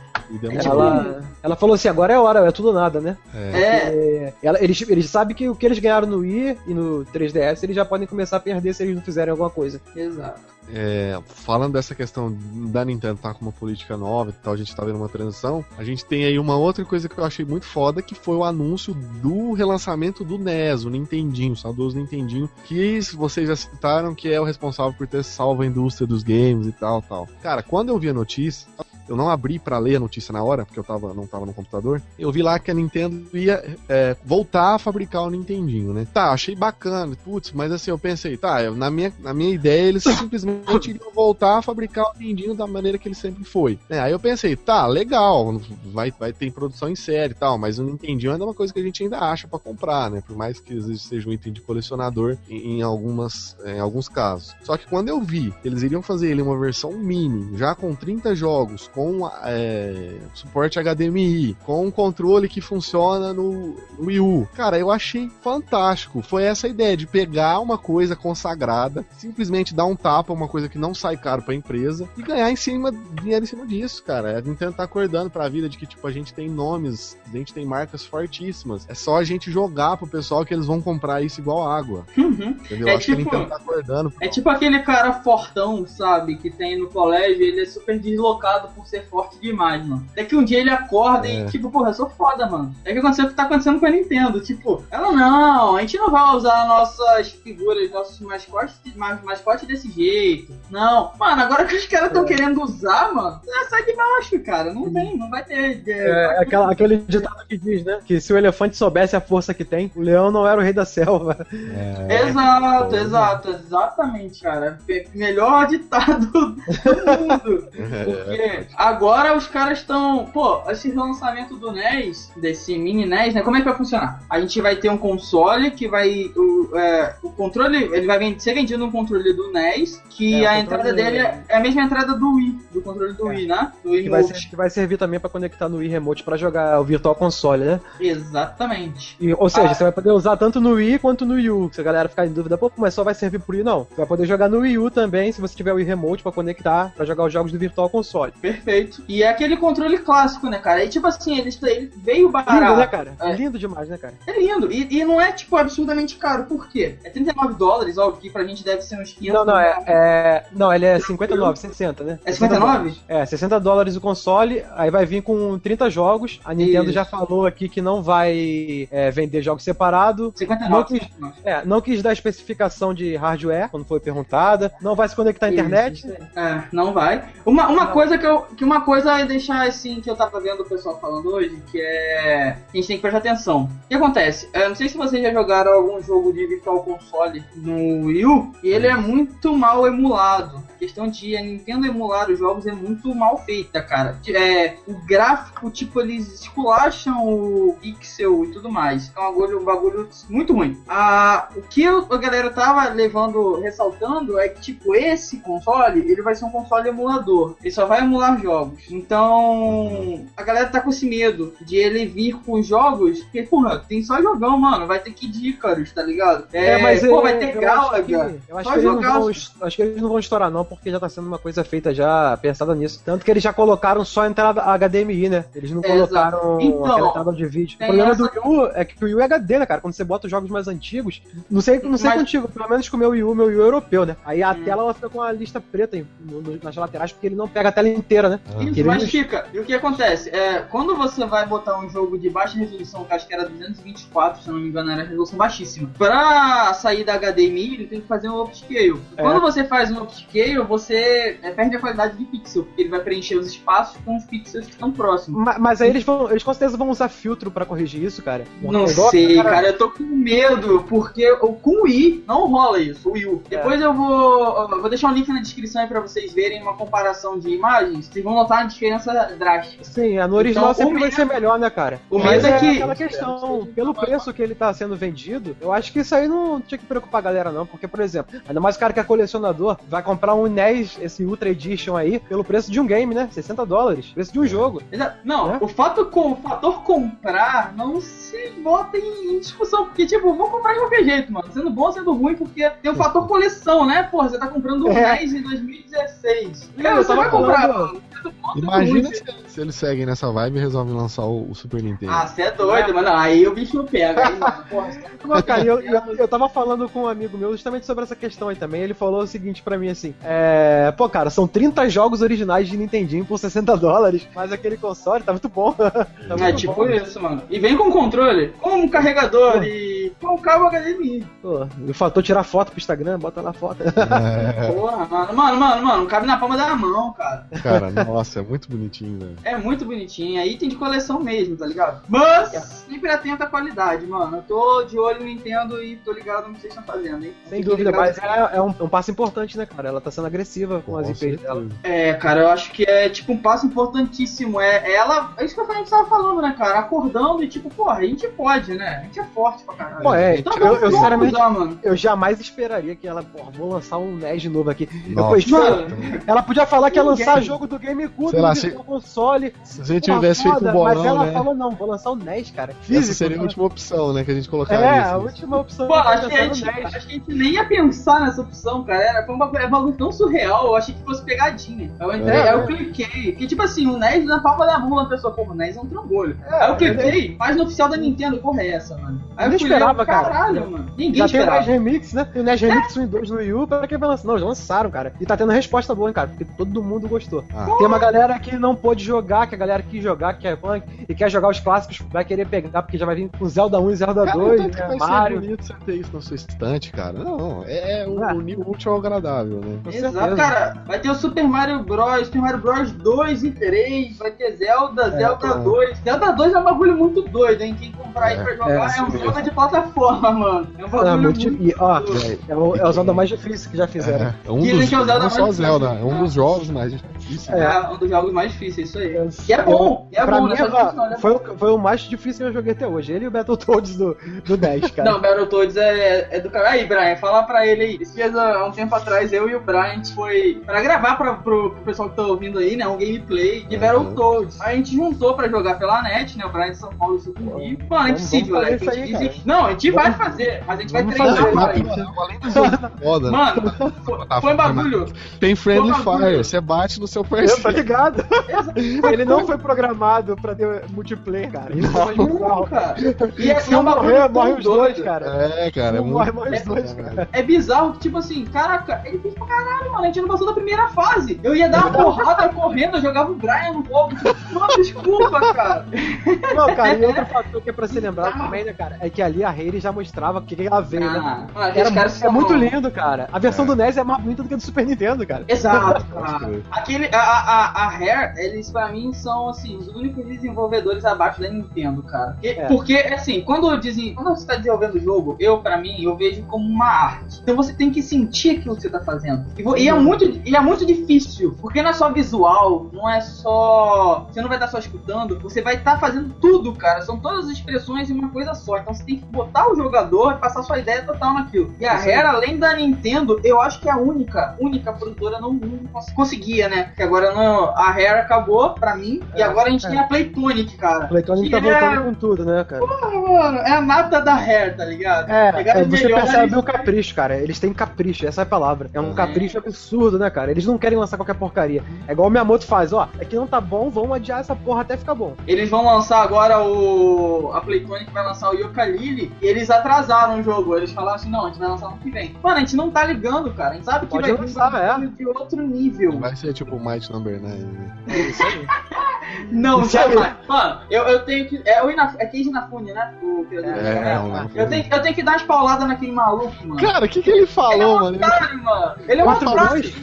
Ela, ela falou assim, agora é hora, é tudo ou nada, né? É. é. Ela, eles, eles sabem que o que eles ganharam no Wii e no 3DS, eles já podem começar a perder se eles não fizerem alguma coisa. Exato. É, falando dessa questão da Nintendo estar tá com uma política nova e tal, a gente tá vendo uma transição, a gente tem aí uma outra coisa que eu achei muito foda, que foi o anúncio do relançamento do NES, o Nintendinho, o saudoso Nintendinho, que vocês já citaram que é o responsável por ter salvo a indústria dos games e tal, tal. Cara, quando eu vi a notícia, eu não abri para ler a notícia na hora, porque eu tava, não tava no computador. Eu vi lá que a Nintendo ia é, voltar a fabricar o Nintendinho, né? Tá, achei bacana, putz, mas assim, eu pensei, tá, eu, na, minha, na minha ideia eles simplesmente iriam voltar a fabricar o Nintendinho da maneira que ele sempre foi. É, aí eu pensei, tá, legal, vai, vai ter produção em série e tal, mas o Nintendinho ainda é uma coisa que a gente ainda acha para comprar, né? Por mais que seja um item de colecionador em, em, algumas, em alguns casos. Só que quando eu vi que eles iriam fazer ele uma versão mini, já com 30 jogos, com é, suporte HDMI, com um controle que funciona no, Wii U. Cara, eu achei fantástico. Foi essa ideia de pegar uma coisa consagrada, simplesmente dar um tapa, uma coisa que não sai caro pra empresa, e ganhar em cima, dinheiro em cima disso, cara. A Nintendo tá acordando pra vida de que, tipo, a gente tem nomes, a gente tem marcas fortíssimas. É só a gente jogar pro pessoal que eles vão comprar isso igual água. Uhum. Entendeu? É Acho tipo, que a tipo Nintendo tá acordando. É tipo aquele cara fortão, sabe? Que tem no colégio, ele é super deslocado por ser forte demais, mano. Até que um dia ele acorda é. e, tipo, porra, eu sou foda, mano. É que aconteceu o que tá acontecendo com a Nintendo. Tipo, ela não, a gente não vai usar nossas figuras, nossos mascotes, mascotes desse jeito. Não. Mano, agora que os caras estão é. querendo usar, mano, sai de baixo, cara. Não tem, não vai ter. É, é aquela, aquele ditado que diz, né? Que se o elefante soubesse a força que tem, o leão não era o rei da selva. É. Exato, exato, exatamente, cara. Melhor ditado do mundo. Porque agora os caras estão. Pô, esse relançamento do NES, desse mini NES, né? Como é que vai funcionar? A gente vai ter um console que vai. O, é, o controle. Ele vai ser vendido um controle do NES, que é, a entrada dele é, é, a mesma entrada do Wii, do controle do é. Wii, né? Do Wii que, vai ser, que vai servir também para conectar no Wii Remote para jogar o Virtual Console, né? Exatamente. E, ou seja, ah. você vai poder usar tanto no Wii quanto no Wii U. Se a galera ficar em dúvida, pô, mas só vai servir pro Wii, não. Você vai poder jogar no Wii U também, se você tiver o Wii Remote para conectar, para jogar os jogos do Virtual Console. Perfeito. E é aquele controle clássico, né, cara? E tipo assim, ele, ele veio barato. Lindo, né, cara? É. Lindo demais, né, cara? É lindo. E, e não é, tipo, absurdamente caro. Por quê? É 39 dólares, óbvio que pra gente deve ser uns 500 Não, não, é, é, Não, ele é 59, 60, né? É 59? É, 60 dólares o console, aí vai vir com 30 jogos. A Nintendo Isso. já falou aqui que não vai é, vender jogos separados. 59. Não quis, é, não quis dar especificação de hardware quando foi perguntada. Não vai se conectar à internet. É, não vai. Uma, uma não. coisa que eu. Que uma coisa é deixar assim que eu tava vendo o pessoal falando hoje, que é. A gente tem que prestar atenção. O que acontece? Eu não sei se vocês já jogaram algum jogo de Virtual Console no Wii U, e ele é muito mal emulado. A questão de a Nintendo emular os jogos é muito mal feita, cara. É, o gráfico, tipo, eles esculacham o pixel e tudo mais. É um bagulho, um bagulho muito ruim. Ah, o que a galera tava levando, ressaltando, é que, tipo, esse console, ele vai ser um console emulador. Ele só vai emular jogos. Então, a galera tá com esse medo de ele vir com jogos, porque, porra, tem só jogão, mano. Vai ter que Icarus, tá ligado? É, é mas pô, vai ter Galaga. Eu acho, que, eu acho que, eles não vão, acho que eles não vão estourar, não porque já tá sendo uma coisa feita já pensada nisso. Tanto que eles já colocaram só a entrada HDMI, né? Eles não É, colocaram. Então, aquela entrada de vídeo. O problema essa- do Wii U é que o Wii U é HD, né, cara? Quando você bota os jogos mais antigos, não sei, não sei Mas- contigo, pelo menos com o meu Wii U, meu Wii U é europeu, né? Aí a Hum. tela ela fica com a lista preta nas laterais porque ele não pega a tela inteira, né? Ah. Isso, mas fica. E o que acontece? É, quando você vai botar um jogo de baixa resolução, que acho que era 224, se não me engano, era resolução baixíssima. Pra sair da HDMI, ele tem que fazer um upscale. É. Quando você faz um upscale, você é, perde a qualidade de pixel, porque ele vai preencher os espaços com os pixels que estão próximos. Ma- Mas aí eles vão, eles com certeza vão usar filtro pra corrigir isso, cara. Não sei, cara, eu tô com medo, porque o- com o Wii não rola isso, o Wii U. É. Depois eu vou. Eu vou deixar um link na descrição aí pra vocês verem uma comparação de imagens. Vocês vão notar uma diferença drástica. Sim, a no original Então, sempre vai medo- ser melhor, né, cara? o Mas medo é é que- aquela questão, pelo preço que ele tá sendo vendido, eu acho que isso aí não tinha que preocupar a galera, não. Porque, por exemplo, ainda mais o cara que é colecionador, vai comprar um NES, esse Ultra Edition aí, pelo preço de um game, né? 60 dólares. Preço de um jogo. Exa- Não, É? o fato com o fator comprar não se bota em, em discussão, porque tipo, eu vou comprar de qualquer jeito, mano. Sendo bom ou sendo ruim, porque tem o fator coleção, né? Porra, você tá comprando um É. 10 em 2016. É, Cara, eu você vai comprar, falando- mano. Imagina se, se eles seguem nessa vibe e resolvem lançar o, o Super Nintendo. Ah, você é doido, mano. Aí o bicho não pega. Aí, porra, Não, cara, eu, eu, eu tava falando com um amigo meu justamente sobre essa questão aí também. Ele falou o seguinte pra mim assim: é. Pô, cara, são 30 jogos originais de Nintendinho por 60 dólares, mas aquele console tá muito bom. tá É muito tipo bom. isso, mano. E vem com controle, com um carregador Pô. e com um cabo HDMI. Pô, e o fator tirar foto pro Instagram, bota lá a foto. É, Porra, mano, mano, mano, mano, cabe na palma da mão, cara. cara, nossa, é muito bonitinho, velho. É muito bonitinho, é item de coleção mesmo, tá ligado? Mas sempre atenta à qualidade, mano. Eu tô de olho no Nintendo e tô ligado no que vocês estão fazendo, hein? Sem Fique dúvida, mas é, é um, é um passo importante, né, cara? Ela tá sendo agressiva com, as IPs dela. É, cara, eu acho que é tipo um passo importantíssimo. É ela. É isso que a gente tava falando, né, cara? Acordando e tipo, porra, a gente pode, né? A gente é forte pra caralho. Pô, é, Então, eu- eu sinceramente- usar, mano. Eu jamais esperaria que ela, porra, vou lançar um NES de novo aqui. Nossa. isso- Mano, ela podia falar que ia lançar jogo do GameCube Sei lá, no se- console. Se a gente tivesse feito foda, um bolão, Mas ela né? falou, não, vou lançar o NES, cara. Essa Físico. seria a última opção, né, que a gente colocaria. É, assim. a última opção. Pô, eu acho que, a gente, no NES. acho que a gente nem ia pensar nessa opção, cara. Era, foi um bagulho, é um tão surreal, eu achei que fosse pegadinha. Eu entrei, É, aí eu é. cliquei. Porque, tipo assim, o NES na palma da mão, a pessoa, pô, o NES é um trambolho. aí eu cliquei, página oficial da Nintendo, porra, é essa, mano? Aí eu ler, esperava, cara. Caralho, mano. Ninguém Já tem o esperava. NES Remix, né? Tem o NES Remix 1 e 2 no Wii U, pra que vai lançar? Não, já lançaram, cara. E tá tendo resposta boa, hein, cara, porque todo mundo gostou. Ah. Tem uma galera que não pôde jogar, que a galera quis jogar, que é fã, e quer jogar os clássicos, vai querer pegar, porque já vai vir com Zelda 1 e Zelda Cara, 2, tanto que né, vai Mario. ser bonito você ter isso na sua estante, cara. Não, é, é o, Ah. o útil ao agradável, né? Com Exato, certeza. cara. Vai ter o Super Mario Bros, Super Mario Bros 2 e 3, vai ter Zelda, Zelda tá. 2. Zelda 2 é um bagulho muito doido, hein? Quem comprar aí É, pra jogar é, é, um. Zelda de plataforma, mano. É um bagulho Ah, muito muito. E, ó, doido. é o, é o Zelda mais difícil que já fizeram. É, é um Dizem dos, que é o Zelda não só mais Zelda, é um dos jogos mais difíceis. É. É um dos jogos mais difíceis, isso aí. Eu- E é bom, e é bom, mim, né? Né? foi, o- foi o mais difícil que eu joguei até hoje. Ele e o Battletoads do, do 10, cara. Não, Battletoads é, é do cara. Aí, Brian, fala pra ele aí. Esses dias, há um tempo atrás, eu e o Brian, a gente foi pra gravar pra, pro, pro pessoal que tá ouvindo aí, né? Um gameplay de Uhum. Battletoads. Aí a gente juntou pra jogar pela net, né? O Brian de São Paulo e o Sul do Rio. Mano, é Vamos- impossível, vamos fazer A gente aí, Não, a gente vai fazer, mas a gente vai Vamos treinar fazer, pra isso. pior, além do jogo foda, né? Mano, foi, foi bagulho. tem Friendly. Fire, você bate no seu Eu parceiro. ligado. Ele não foi programado pra ter multiplayer, cara. Isso é mais Não, bizarro. cara. E é, Se é um morrer, morre os dois, cara. É, cara, é Um morre, morre os dois, cara. É bizarro que, tipo assim, caraca, ele fez pra caralho, mano. A gente não passou da primeira fase. Eu ia dar uma porrada correndo, eu jogava o Brian no fogo. Mano, desculpa, cara. Não, cara, e outro fator que é pra ser lembrado também, né, cara, é que ali a Hayley já mostrava o que que ela veio, né? Ah, mano, Era, é muito lindo, cara. A versão do NES é mais bonita do que a do Super Nintendo, cara. Exato, cara. crer. Aquele, a, a, a Rare, eles pra mim são, assim, os únicos desenvolvedores abaixo da Nintendo, cara. E- É. Porque, assim, quando, dizem, quando você tá desenvolvendo o jogo, eu, pra mim, eu vejo como uma arte. Então você tem que sentir aquilo que você tá fazendo. E, e é, muito, e é muito difícil, porque não é só visual, não é só... Você não vai estar só escutando, você vai estar fazendo tudo, cara. São todas as expressões em uma coisa só. Então você tem que botar o jogador e passar sua ideia total naquilo. E a. Rare, além da Nintendo, eu acho que é a única, única produtora não cons- conseguia, né? Que agora não, a Rare acabou pra mim, e agora a gente tem a Playtonic, cara. O Playtonic tá voltando é- com tudo, né, cara? Mano, é a nata da Rare, tá ligado? É, Pegaram é, você percebe o capricho, cara. Eles têm capricho, essa é a palavra. É um É. capricho absurdo, né, cara? Eles não querem lançar qualquer porcaria. É igual o Miyamoto faz, ó. É que não tá bom, vamos adiar essa porra até ficar bom. Eles vão lançar agora o. A Playtonic vai lançar o Yooka-Laylee e eles atrasaram o jogo. Eles falaram assim: não, a gente vai lançar no que vem. Mano, a gente não tá ligando, cara. A gente sabe que Pode vai vir lançar, bagulho de outro nível. Vai ser tipo Might Number 9, né? Não, Isso aí. jamais. Mano, eu, eu tenho que. É o Inaf... é Keiji Inafune, né? O criador É, é, eu, tenho, eu tenho que dar umas pauladas naquele maluco, mano. Cara, o que, que ele falou, ele é um mano? Otário, mano. Ele é um milhões?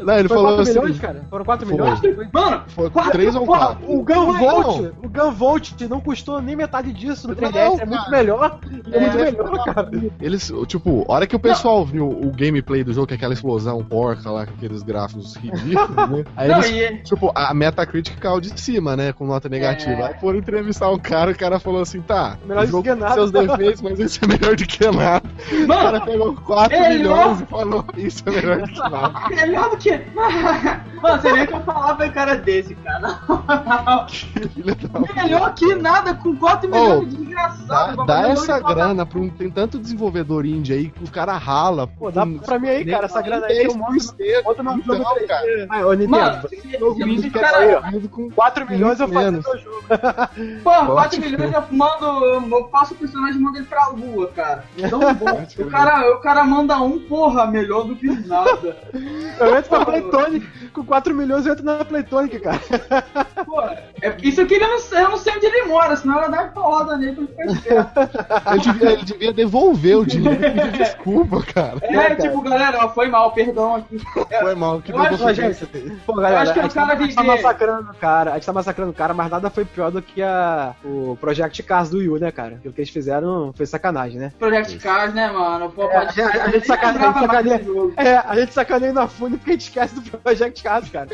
Não, ele Foi falou 4 assim. milhões, cara? Foram 4 Foi. milhões? Mano, Foi Quatro- 3 ou Porra, 4. o Gunvolt, Não. o Gunvolt não custou nem metade disso no 3DS, Não, é muito melhor. É, É. muito melhor, cara. Eles, tipo, a hora que o pessoal viu o gameplay do jogo, que é aquela explosão porca lá, com aqueles gráficos ridículos, né? Aí não, eles, e, tipo, a Metacritic caiu de cima, né? Com nota negativa. É. Aí foram entrevistar um cara, o cara falou assim: tá, Melhor o do jogo que tem nada. seus defeitos, mas isso é melhor do que nada. O mano, cara pegou 4 Ele milhões e falou: isso é melhor do que nada. melhor do que. Mano, você nem que eu falar pra um cara desse, cara. Melhor que nada, com 4 Ô, milhões de desgraçado. Dá, dá essa grana pra um. Tem tanto desenvolvedor indie aí que o cara rala. Pô, dá pra mim aí, cara, essa grana aí eu monto, 10%. monto no Então, jogo 3D. cara. Ah, ô, Nintendo, é com 4 milhões eu faço jogo. Pô, 4 Pode milhões eu mando. Eu faço o personagem e mando ele pra lua, cara. Tão bom. o, cara, o cara manda um, porra, melhor do que nada. Eu entro pra Playtonic, com 4 milhões eu entro na Playtonic, cara. Pô, é, isso aqui ele não, sei- eu não sei onde ele mora, senão ela dá porrada nele pra ele ficar esperto. Ele devia, ele devia devolver o dinheiro e pedir desculpa, cara. É, cara. tipo, galera, ó, foi mal, perdão aqui. Foi mal, que Eu devolver gente. Pô, galera, acho que é a o gente cara tá, a gente tá massacrando o cara, a gente tá massacrando o cara, mas nada foi pior do que a, o Project Cars do Yu, né, cara? O que eles fizeram foi sacanagem, né? Project Cars, né, mano? Pô, É, pode a- a eu gente sacaneia-. É, a gente sacaneia na Fune porque a gente esquece do Project Cars, cara.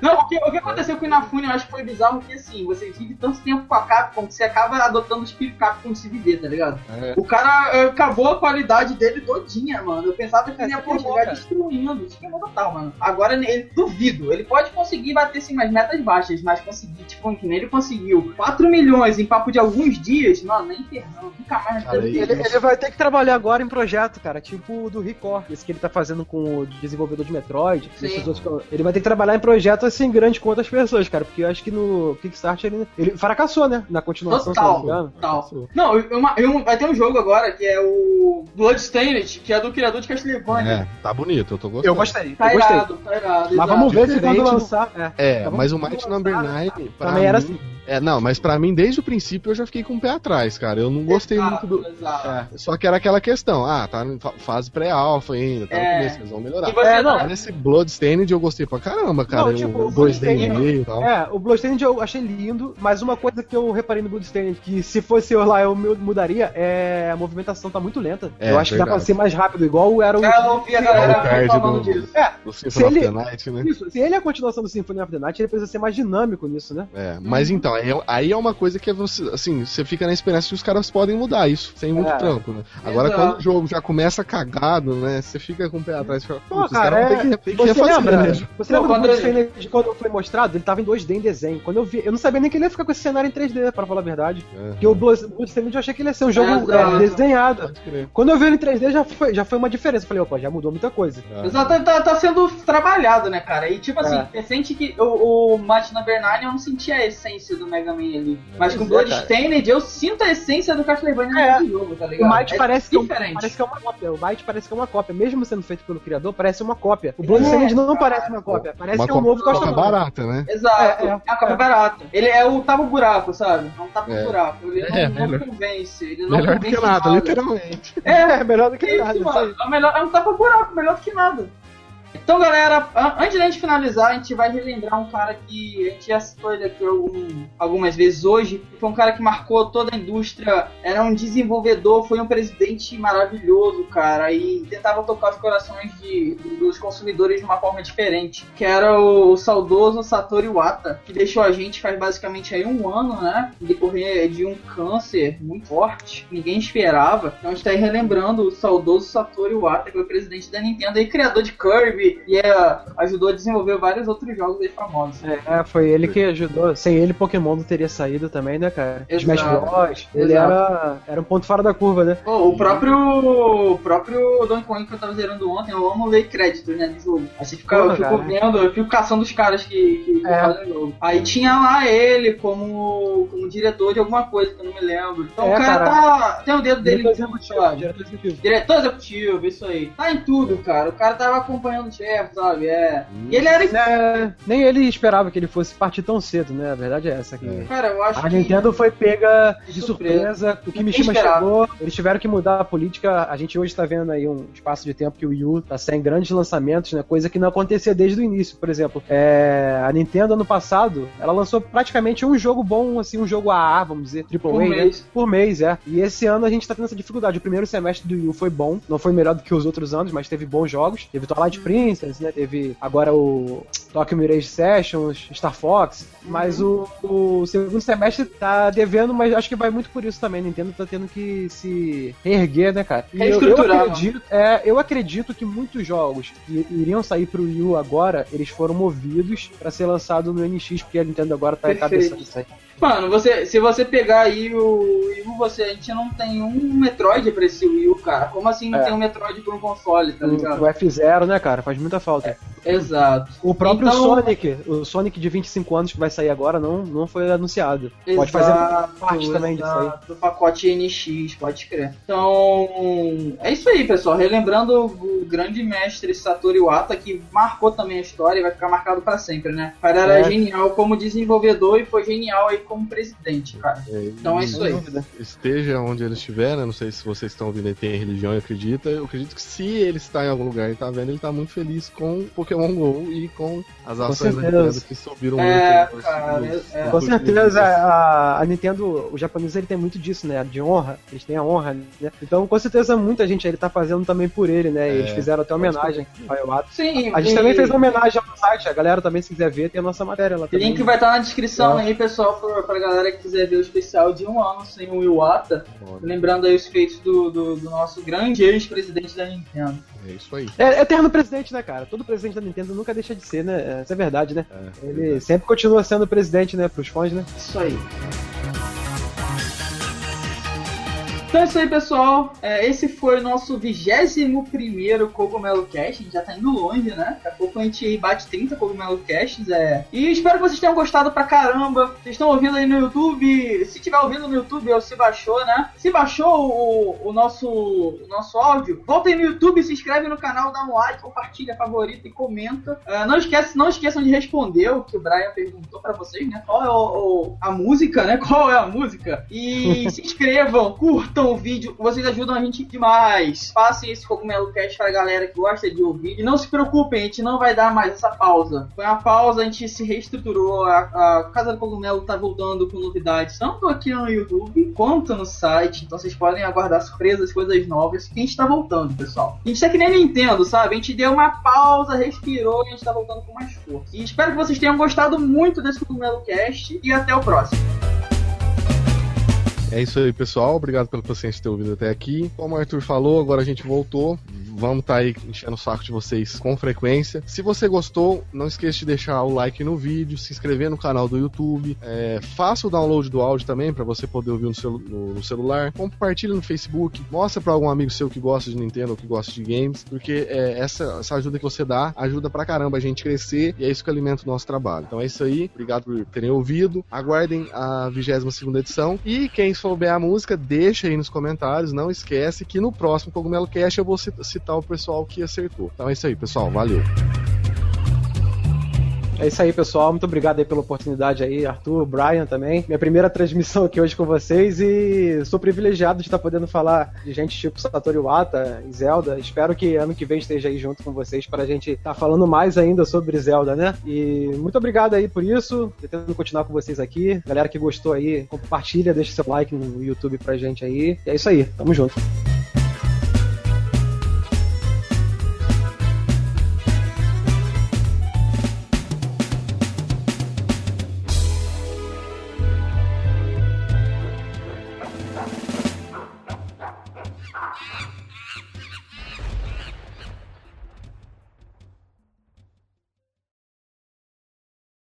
Não, o que, o que aconteceu com o Inafune eu acho que foi bizarro, porque assim, você vive tanto tempo com a Capcom que você acaba adotando o espírito Capcom de se viver, tá ligado? É. O cara eh, acabou a qualidade dele todinha, mano. Eu pensava que É, ele ia é chegar destruindo. Isso que é bom total, mano. Agora ele duvido. Ele pode conseguir bater sim umas metas baixas, mas conseguir, tipo, que nem ele conseguiu 4 milhões em papo de alguns dias, mano, nem ferrando. Nunca mais Cara. Ele, ele vai ter que trabalhar agora em projeto, cara, tipo o do Record, esse que ele tá fazendo com o desenvolvedor de Metroid. Esses outros- ele vai ter que trabalhar em projeto assim grande com outras pessoas, cara, porque eu acho que no Kickstarter ele, ele fracassou, né? Na continuação, eu não Total, total. Não, eu- uma- eu- vai ter um jogo agora que é o Bloodstained, que é do criador de Castlevania. É, tá bonito, eu tô gostando. Eu gostei, Tá eu gostei. irado, tá irado. Mas exato. vamos ver se quando do- lançar. É. É, Tá mas o Might Number 9 pra Também era mim- assim. É, não, mas pra mim, desde o princípio, eu já fiquei com o pé atrás, cara. Eu não gostei Exato, muito do. exato. É. Só que era aquela questão, ah, tá em fa- fase pré-alpha ainda, tá no É. começo, eles vão melhorar. Você É, não, Mas esse Bloodstained eu gostei pra caramba, cara. Não, tipo, o o 2D e e tal. É, o Bloodstained eu achei lindo, mas uma coisa que eu reparei no Bloodstained, que se fosse eu lá eu mu- mudaria, é a movimentação tá muito lenta. É, eu acho que dá pra verdade. ser mais rápido, igual era o. Já ouvi a galera falando do- disso. É, Do Symphony of the Night, né? isso, se ele é a continuação do Symphony of the Night, ele precisa ser mais dinâmico nisso, né? É, mas então, aí, é- aí é uma coisa que é você, assim, você fica na esperança que os caras podem mudar isso, sem muito É. trampo, né? Agora, Exato. quando o jogo já começa cagado, né? Você fica com o pé atrás e fala, Pô, cara, é... ter que, ter que você refazer, lembra? né? Você lembra do quando ele- Bloodstained quando foi mostrado? Ele tava em 2D em desenho. Quando eu vi, eu não sabia nem que ele ia ficar com esse cenário em 3D, pra falar a verdade. É, Porque o Blood- Bloodstained eu achei que ele ia ser um jogo Exato. é, desenhado. Quando eu vi ele em 3D já foi, já foi uma diferença. Eu falei, opa, já mudou muita coisa. É. Exato, tá, tá sendo trabalhado, né, cara? E tipo assim, É. você sente que o, o Number 9 eu não senti a essência do Mega Man ali. Mas com o é, Bloodstained eu sinto a essência do Castlevania É. no jogo, tá O ligado? Might É parece, que é um- diferente. parece que é uma cópia. O Might parece que é uma cópia. Mesmo sendo feito pelo criador, parece uma cópia. O Bloodstained não parece uma cópia. Parece uma que é um novo copa Castlevania. barata, né? Exato, É, é, é, a é. barata. Ele é o tapa buraco, sabe? É um tapa É. buraco. Ele É, não, não convence. Ele não Melhor do que convence nada, literalmente. É, melhor do que É, nada. isso, mano. É, melhor, é um tapa buraco, melhor do que nada. Então, galera, an- antes da gente finalizar, a gente vai relembrar um cara que a gente já citou ele aqui algum- algumas vezes hoje. Foi um cara que marcou toda a indústria, era um desenvolvedor, foi um presidente maravilhoso, cara, e tentava tocar os corações de- dos consumidores de uma forma diferente. Que era o, saudoso Satoru Iwata, que deixou a gente faz basicamente aí um ano, né? Decorrer de um câncer muito forte, ninguém esperava. Então a gente tá aí relembrando o saudoso Satoru Iwata, que foi presidente da Nintendo e criador de Kirby, teve e é, ajudou a desenvolver vários outros jogos aí famosos. É, foi ele que ajudou. Sem ele, Pokémon não teria saído também, né, cara? Exato. Smash Bros. Ele Exato. era, era um ponto fora da curva, né? Pô, o próprio, o próprio Donkey Kong que eu tava zerando ontem, eu amo ler créditos, né, de jogo. Aí você fica, eu fico vendo, eu fico caçando os caras que, que É. fazem o jogo. Aí tinha lá ele como, como diretor de alguma coisa que eu não me lembro. Então É, o cara, cara. tá. Tem o dedo dele Diretor executivo, diretor executivo. Isso aí. Tá em tudo, cara. O cara tava acompanhando chefe, sabe? É. E ele era. É, nem ele esperava que ele fosse partir tão cedo, né? A verdade é essa aqui. Cara, eu acho A que. Nintendo foi pega De de surpresa. surpresa, o que Ninguém Mishima esperava. chegou, eles tiveram que mudar a política. A gente hoje tá vendo aí um espaço de tempo que o Wii U tá sem grandes lançamentos, né? Coisa que não acontecia desde o início. Por exemplo, é, a Nintendo ano passado, ela lançou praticamente um jogo bom, assim, um jogo AA, vamos dizer, AAA, Por né? mês. Por mês, é. E esse ano a gente tá tendo essa dificuldade. O primeiro semestre do Wii U foi bom, não foi melhor do que os outros anos, mas teve bons jogos. Teve Twilight Princess, né? Teve agora o Tokyo Mirage Sessions, Star Fox. Mas o, o segundo semestre tá devendo, mas acho que vai muito por isso também. Nintendo tá tendo que se reerguer, né, cara? E eu, eu acredito, é, eu acredito que muitos jogos que iriam sair pro Wii U agora, eles foram movidos pra ser lançado no NX, porque a Nintendo agora tá encabeçando isso aí. Mano, você, se você pegar aí o Wii U, você, a gente não tem um Metroid pra esse Wii U, cara. Como assim não É. tem um Metroid pra um console, tá O, ligado? o F0, né, cara? Faz muita falta. Exato. O próprio Então- Sonic, o Sonic de 25 anos que vai sair agora, não, não foi anunciado. Pode fazer Exato, parte também disso aí. exato, Do pacote NX, pode crer. Então, é isso aí, pessoal. Relembrando o grande mestre Satoru Iwata, que marcou também a história e vai ficar marcado pra sempre, né? O cara era É. genial como desenvolvedor e foi genial aí como presidente, cara. É, Então é isso aí. esteja onde ele estiver, né? Não sei se vocês estão ouvindo e tem religião e acredita. Eu acredito que se ele está em algum lugar e tá vendo, ele tá muito feliz com Pokémon GO e com as ações da. Nintendo que subiram É, muito. cara, nos- é. nos Com certeza, a, a Nintendo, o japonês ele tem muito disso, né? De honra, eles têm a honra, né? Então, com certeza, muita gente aí tá fazendo também por ele, né? Eles É, fizeram até homenagem ao Iwata. Sim, A gente e- também fez uma homenagem ao site, a galera também, se quiser ver, tem a nossa matéria lá O também. link vai estar na descrição É. aí, pessoal, pra, pra galera que quiser ver o especial de um ano sem o Iwata. Foda. Lembrando aí os feitos do, do, do nosso grande ex-presidente da Nintendo. É isso aí. É eterno presidente, né, cara? Todo presidente da Nintendo nunca deixa de ser, né? Isso é verdade, né? É, Ele sempre continua sendo presidente, né? Pros fãs, né? Isso aí. Então é isso aí, pessoal. É, esse foi o nosso 21 Cogumelo Cast. A gente já tá indo longe, né? Daqui a pouco a gente bate 30 Cogumelo Casts. É... E espero que vocês tenham gostado pra caramba. Vocês estão ouvindo aí no YouTube. Se tiver ouvindo no YouTube ou se baixou, né? Se baixou o, o nosso, o nosso áudio, volta aí no YouTube, se inscreve no canal, dá um like, compartilha, favorita e comenta. É, não, esquece, não esqueçam de responder o que o Brian perguntou pra vocês, né? Qual é o, o- a música, né? Qual é a música? E se inscrevam, curtam o vídeo, vocês ajudam a gente demais. Passem esse Cogumelo Cast pra galera que gosta de ouvir. E não se preocupem, a gente não vai dar mais essa pausa. Foi uma pausa, a gente se reestruturou, a, a Casa do Cogumelo tá voltando com novidades, tanto aqui no YouTube quanto no site. Então vocês podem aguardar surpresas, coisas novas, que a gente tá voltando, pessoal. A gente tá que nem Nintendo, sabe? A gente deu uma pausa, respirou e a gente tá voltando com mais força. E espero que vocês tenham gostado muito desse Cogumelo Cast e até o próximo. É isso aí, pessoal. Obrigado pela paciência de ter ouvido até aqui. Como o Arthur falou, agora a gente voltou. Vamos estar aí enchendo o saco de vocês com frequência. Se você gostou, não esqueça de deixar o like no vídeo, se inscrever no canal do YouTube. É, faça o download do áudio também para você poder ouvir no, celu- no- no celular. Compartilhe no Facebook. Mostra para algum amigo seu que gosta de Nintendo ou que gosta de games. Porque é, essa, essa ajuda que você dá ajuda pra caramba a gente crescer e é isso que alimenta o nosso trabalho. Então é isso aí. Obrigado por terem ouvido. Aguardem a 22 edição. E quem souber a música, deixa aí nos comentários. Não esquece que no próximo Cogumelo Cast eu vou cit- citar o pessoal que acertou. Então é isso aí, pessoal. Valeu. É isso aí, pessoal. Muito obrigado aí pela oportunidade aí, Arthur, Brian também. Minha primeira transmissão aqui hoje com vocês e sou privilegiado de estar podendo falar de gente tipo Satoru Iwata e Zelda. Espero que ano que vem esteja aí junto com vocês para a gente estar falando mais ainda sobre Zelda, né? E muito obrigado aí por isso. Pretendo continuar com vocês aqui. Galera que gostou aí, compartilha, deixa seu like no YouTube pra gente aí. E é isso aí. Tamo junto.